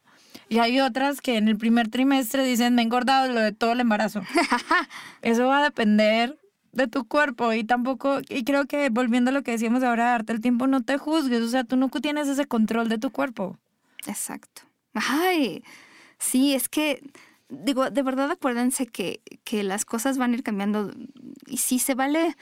S2: Y hay otras que en el primer trimestre dicen, me he engordado lo de todo el embarazo. Eso va a depender de tu cuerpo y tampoco, y creo que volviendo a lo que decíamos ahora, darte el tiempo, no te juzgues, o sea, tú no tienes ese control de tu cuerpo.
S1: Exacto. Ay, sí, es que, digo, de verdad acuérdense que, que las cosas van a ir cambiando y sí se vale,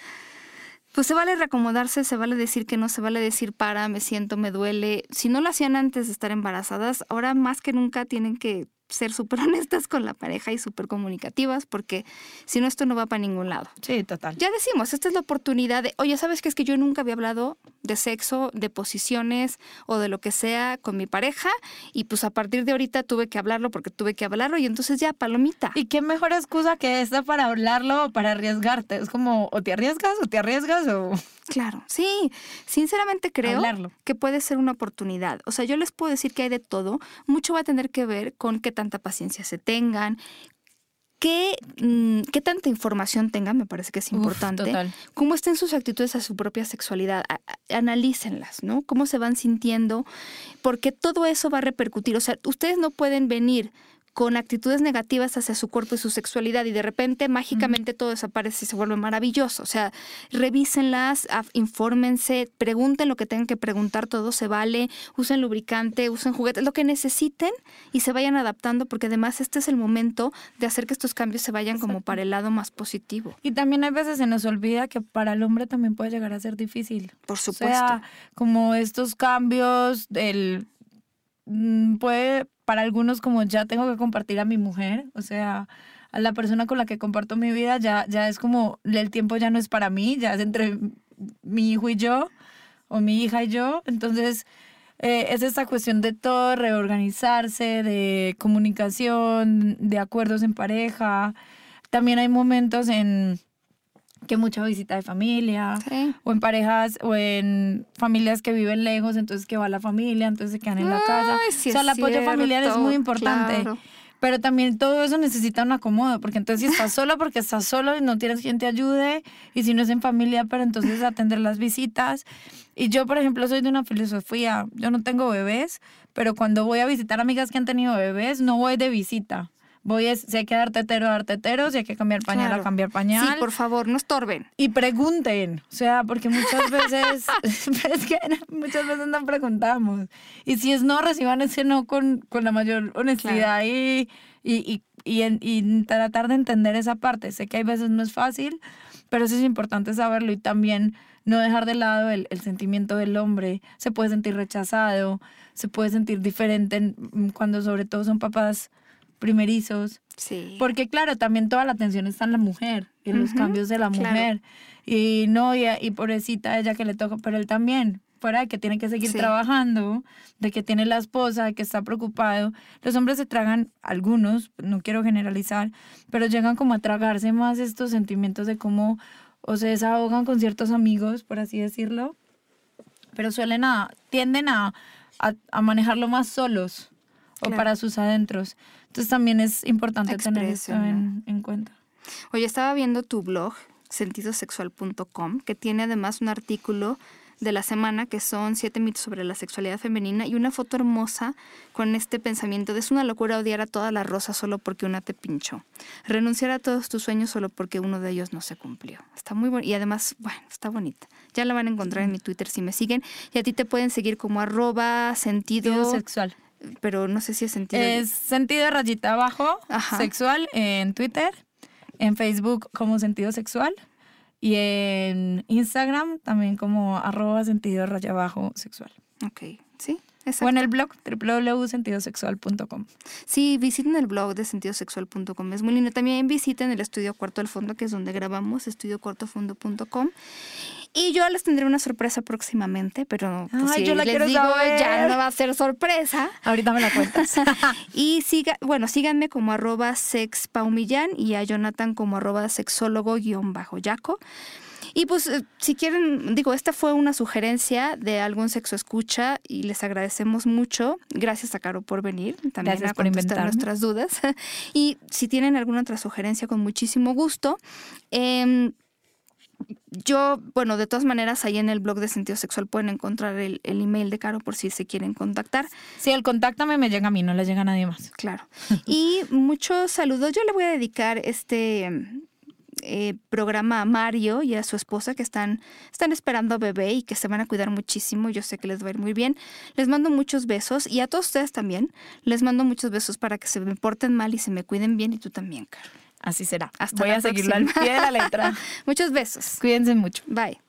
S1: pues se vale reacomodarse, se vale decir que no, se vale decir para, me siento, me duele. Si no lo hacían antes de estar embarazadas, ahora más que nunca tienen que ser súper honestas con la pareja y súper comunicativas porque si no esto no va para ningún lado.
S2: Sí, total.
S1: Ya decimos, esta es la oportunidad de, oye, ¿sabes qué? Es que yo nunca había hablado de sexo, de posiciones o de lo que sea con mi pareja y pues a partir de ahorita tuve que hablarlo porque tuve que hablarlo y entonces ya, palomita.
S2: ¿Y qué mejor excusa que esta para hablarlo o para arriesgarte? Es como, o te arriesgas o te arriesgas o...
S1: Claro, sí, sinceramente creo
S2: Hablarlo.
S1: que puede ser una oportunidad. O sea, yo les puedo decir que hay de todo. Mucho va a tener que ver con qué tanta paciencia se tengan, qué, mm, qué tanta información tengan, me parece que es importante. cómo estén sus actitudes a su propia sexualidad, a- a- analícenlas, ¿no? Cómo se van sintiendo, porque todo eso va a repercutir. O sea, ustedes no pueden venir con actitudes negativas hacia su cuerpo y su sexualidad y de repente mágicamente todo desaparece y se vuelve maravilloso. O sea, revísenlas, infórmense, pregunten lo que tengan que preguntar, todo se vale, usen lubricante, usen juguetes, lo que necesiten y se vayan adaptando porque además este es el momento de hacer que estos cambios se vayan como para el lado más positivo.
S2: Y también hay veces se nos olvida que para el hombre también puede llegar a ser difícil.
S1: Por
S2: O
S1: supuesto.
S2: sea, como estos cambios mm, puede para algunos como ya tengo que compartir a mi mujer, o sea, a la persona con la que comparto mi vida ya ya es como el tiempo ya no es para mí, ya es entre mi hijo y yo o mi hija y yo, entonces eh, es esta cuestión de todo, reorganizarse, de comunicación, de acuerdos en pareja. También hay momentos en que mucha visita de familia,
S1: Sí.
S2: o en parejas o en familias que viven lejos, entonces que va la familia, entonces se quedan en la casa.
S1: Ay, sí
S2: o sea, el apoyo familiar es muy importante.
S1: claro.
S2: Pero también todo eso necesita un acomodo, porque entonces si estás solo, porque estás solo y no tienes quien te ayude, y si no es en familia, pero entonces atender las visitas. Y yo, por ejemplo, soy de una filosofía, yo no tengo bebés, pero cuando voy a visitar amigas que han tenido bebés, no voy de visita. Voy, es, si hay que dar tetero, dar tetero, si hay que cambiar pañal,
S1: Claro.
S2: a cambiar pañal.
S1: Sí, por favor, no estorben.
S2: Y pregunten, o sea, porque muchas veces, es que muchas veces no preguntamos. Y si es no, reciban ese no con, con la mayor honestidad y, y, y, y, en- y tratar de entender esa parte. Sé que hay veces no es fácil, pero eso es importante saberlo y también no dejar de lado el, el sentimiento del hombre. Se puede sentir rechazado, se puede sentir diferente en- cuando sobre todo son papás primerizos.
S1: Sí.
S2: Porque claro, también toda la atención está en la mujer, en los
S1: Ujú,
S2: cambios de la
S1: claro.
S2: mujer. Y no, y, y pobrecita ella que le toca, pero él también. fuera de que tiene que seguir
S1: Sí.
S2: trabajando, de que tiene la esposa, de que está preocupado, los hombres se tragan, algunos, no quiero generalizar, pero llegan como a tragarse más estos sentimientos de cómo o se desahogan con ciertos amigos, por así decirlo, pero suelen a, tienden a, a, a manejarlo más solos o
S1: Claro.
S2: para sus adentros. Entonces también es importante tener esto
S1: Expresen,
S2: en, en cuenta.
S1: Oye, estaba viendo tu blog, sentidosexual.com, que tiene además un artículo de la semana que son siete mitos sobre la sexualidad femenina y una foto hermosa con este pensamiento de es una locura odiar a todas las rosas solo porque una te pinchó. Renunciar a todos tus sueños solo porque uno de ellos no se cumplió. Está muy bonito y además, bueno, está bonita. Ya la van a encontrar en mi Twitter si me siguen y a ti te pueden seguir como arroba Sentido
S2: sexual.
S1: Pero no sé si es sentido.
S2: Es sentido rayita abajo
S1: Ajá.
S2: sexual en Twitter, en Facebook como sentido sexual y en Instagram también como arroba sentido raya abajo sexual.
S1: Ok, sí. Exacto.
S2: O en el blog www.sentidosexual.com.
S1: Sí, visiten el blog de sentidosexual.com, es muy lindo. También visiten el estudio Cuarto del Fondo, que es donde grabamos, estudiocuartofondo.com. Y yo les tendré una sorpresa próximamente, pero pues,
S2: Ay,
S1: si
S2: yo la
S1: les
S2: quiero
S1: digo, ya
S2: saber.
S1: no va a ser sorpresa.
S2: Ahorita me la cuentas.
S1: y siga, bueno, síganme como arroba sexpaumillán y a Jonathan como arroba sexólogo-yaco. Y pues eh, si quieren, digo, esta fue una sugerencia de algún sexo escucha y les agradecemos mucho. Gracias a Caro por venir, también
S2: Gracias
S1: a
S2: por
S1: contestar nuestras dudas. y si tienen alguna otra sugerencia, con muchísimo gusto. Em, yo, bueno, de todas maneras, ahí en el blog de Sentido Sexual pueden encontrar el, el email de Caro por si se quieren contactar.
S2: Sí, el contáctame me llega a mí, no le llega a nadie más.
S1: Claro. Y muchos saludos. Yo le voy a dedicar este eh, programa a Mario y a su esposa que están, están esperando a bebé y que se van a cuidar muchísimo. Yo sé que les va a ir muy bien. Les mando muchos besos y a todos ustedes también. Les mando muchos besos para que se me porten mal y se me cuiden bien y tú también, Caro.
S2: Así será.
S1: Hasta
S2: Voy a seguirlo al pie de la letra.
S1: Muchos besos.
S2: Cuídense mucho.
S1: Bye.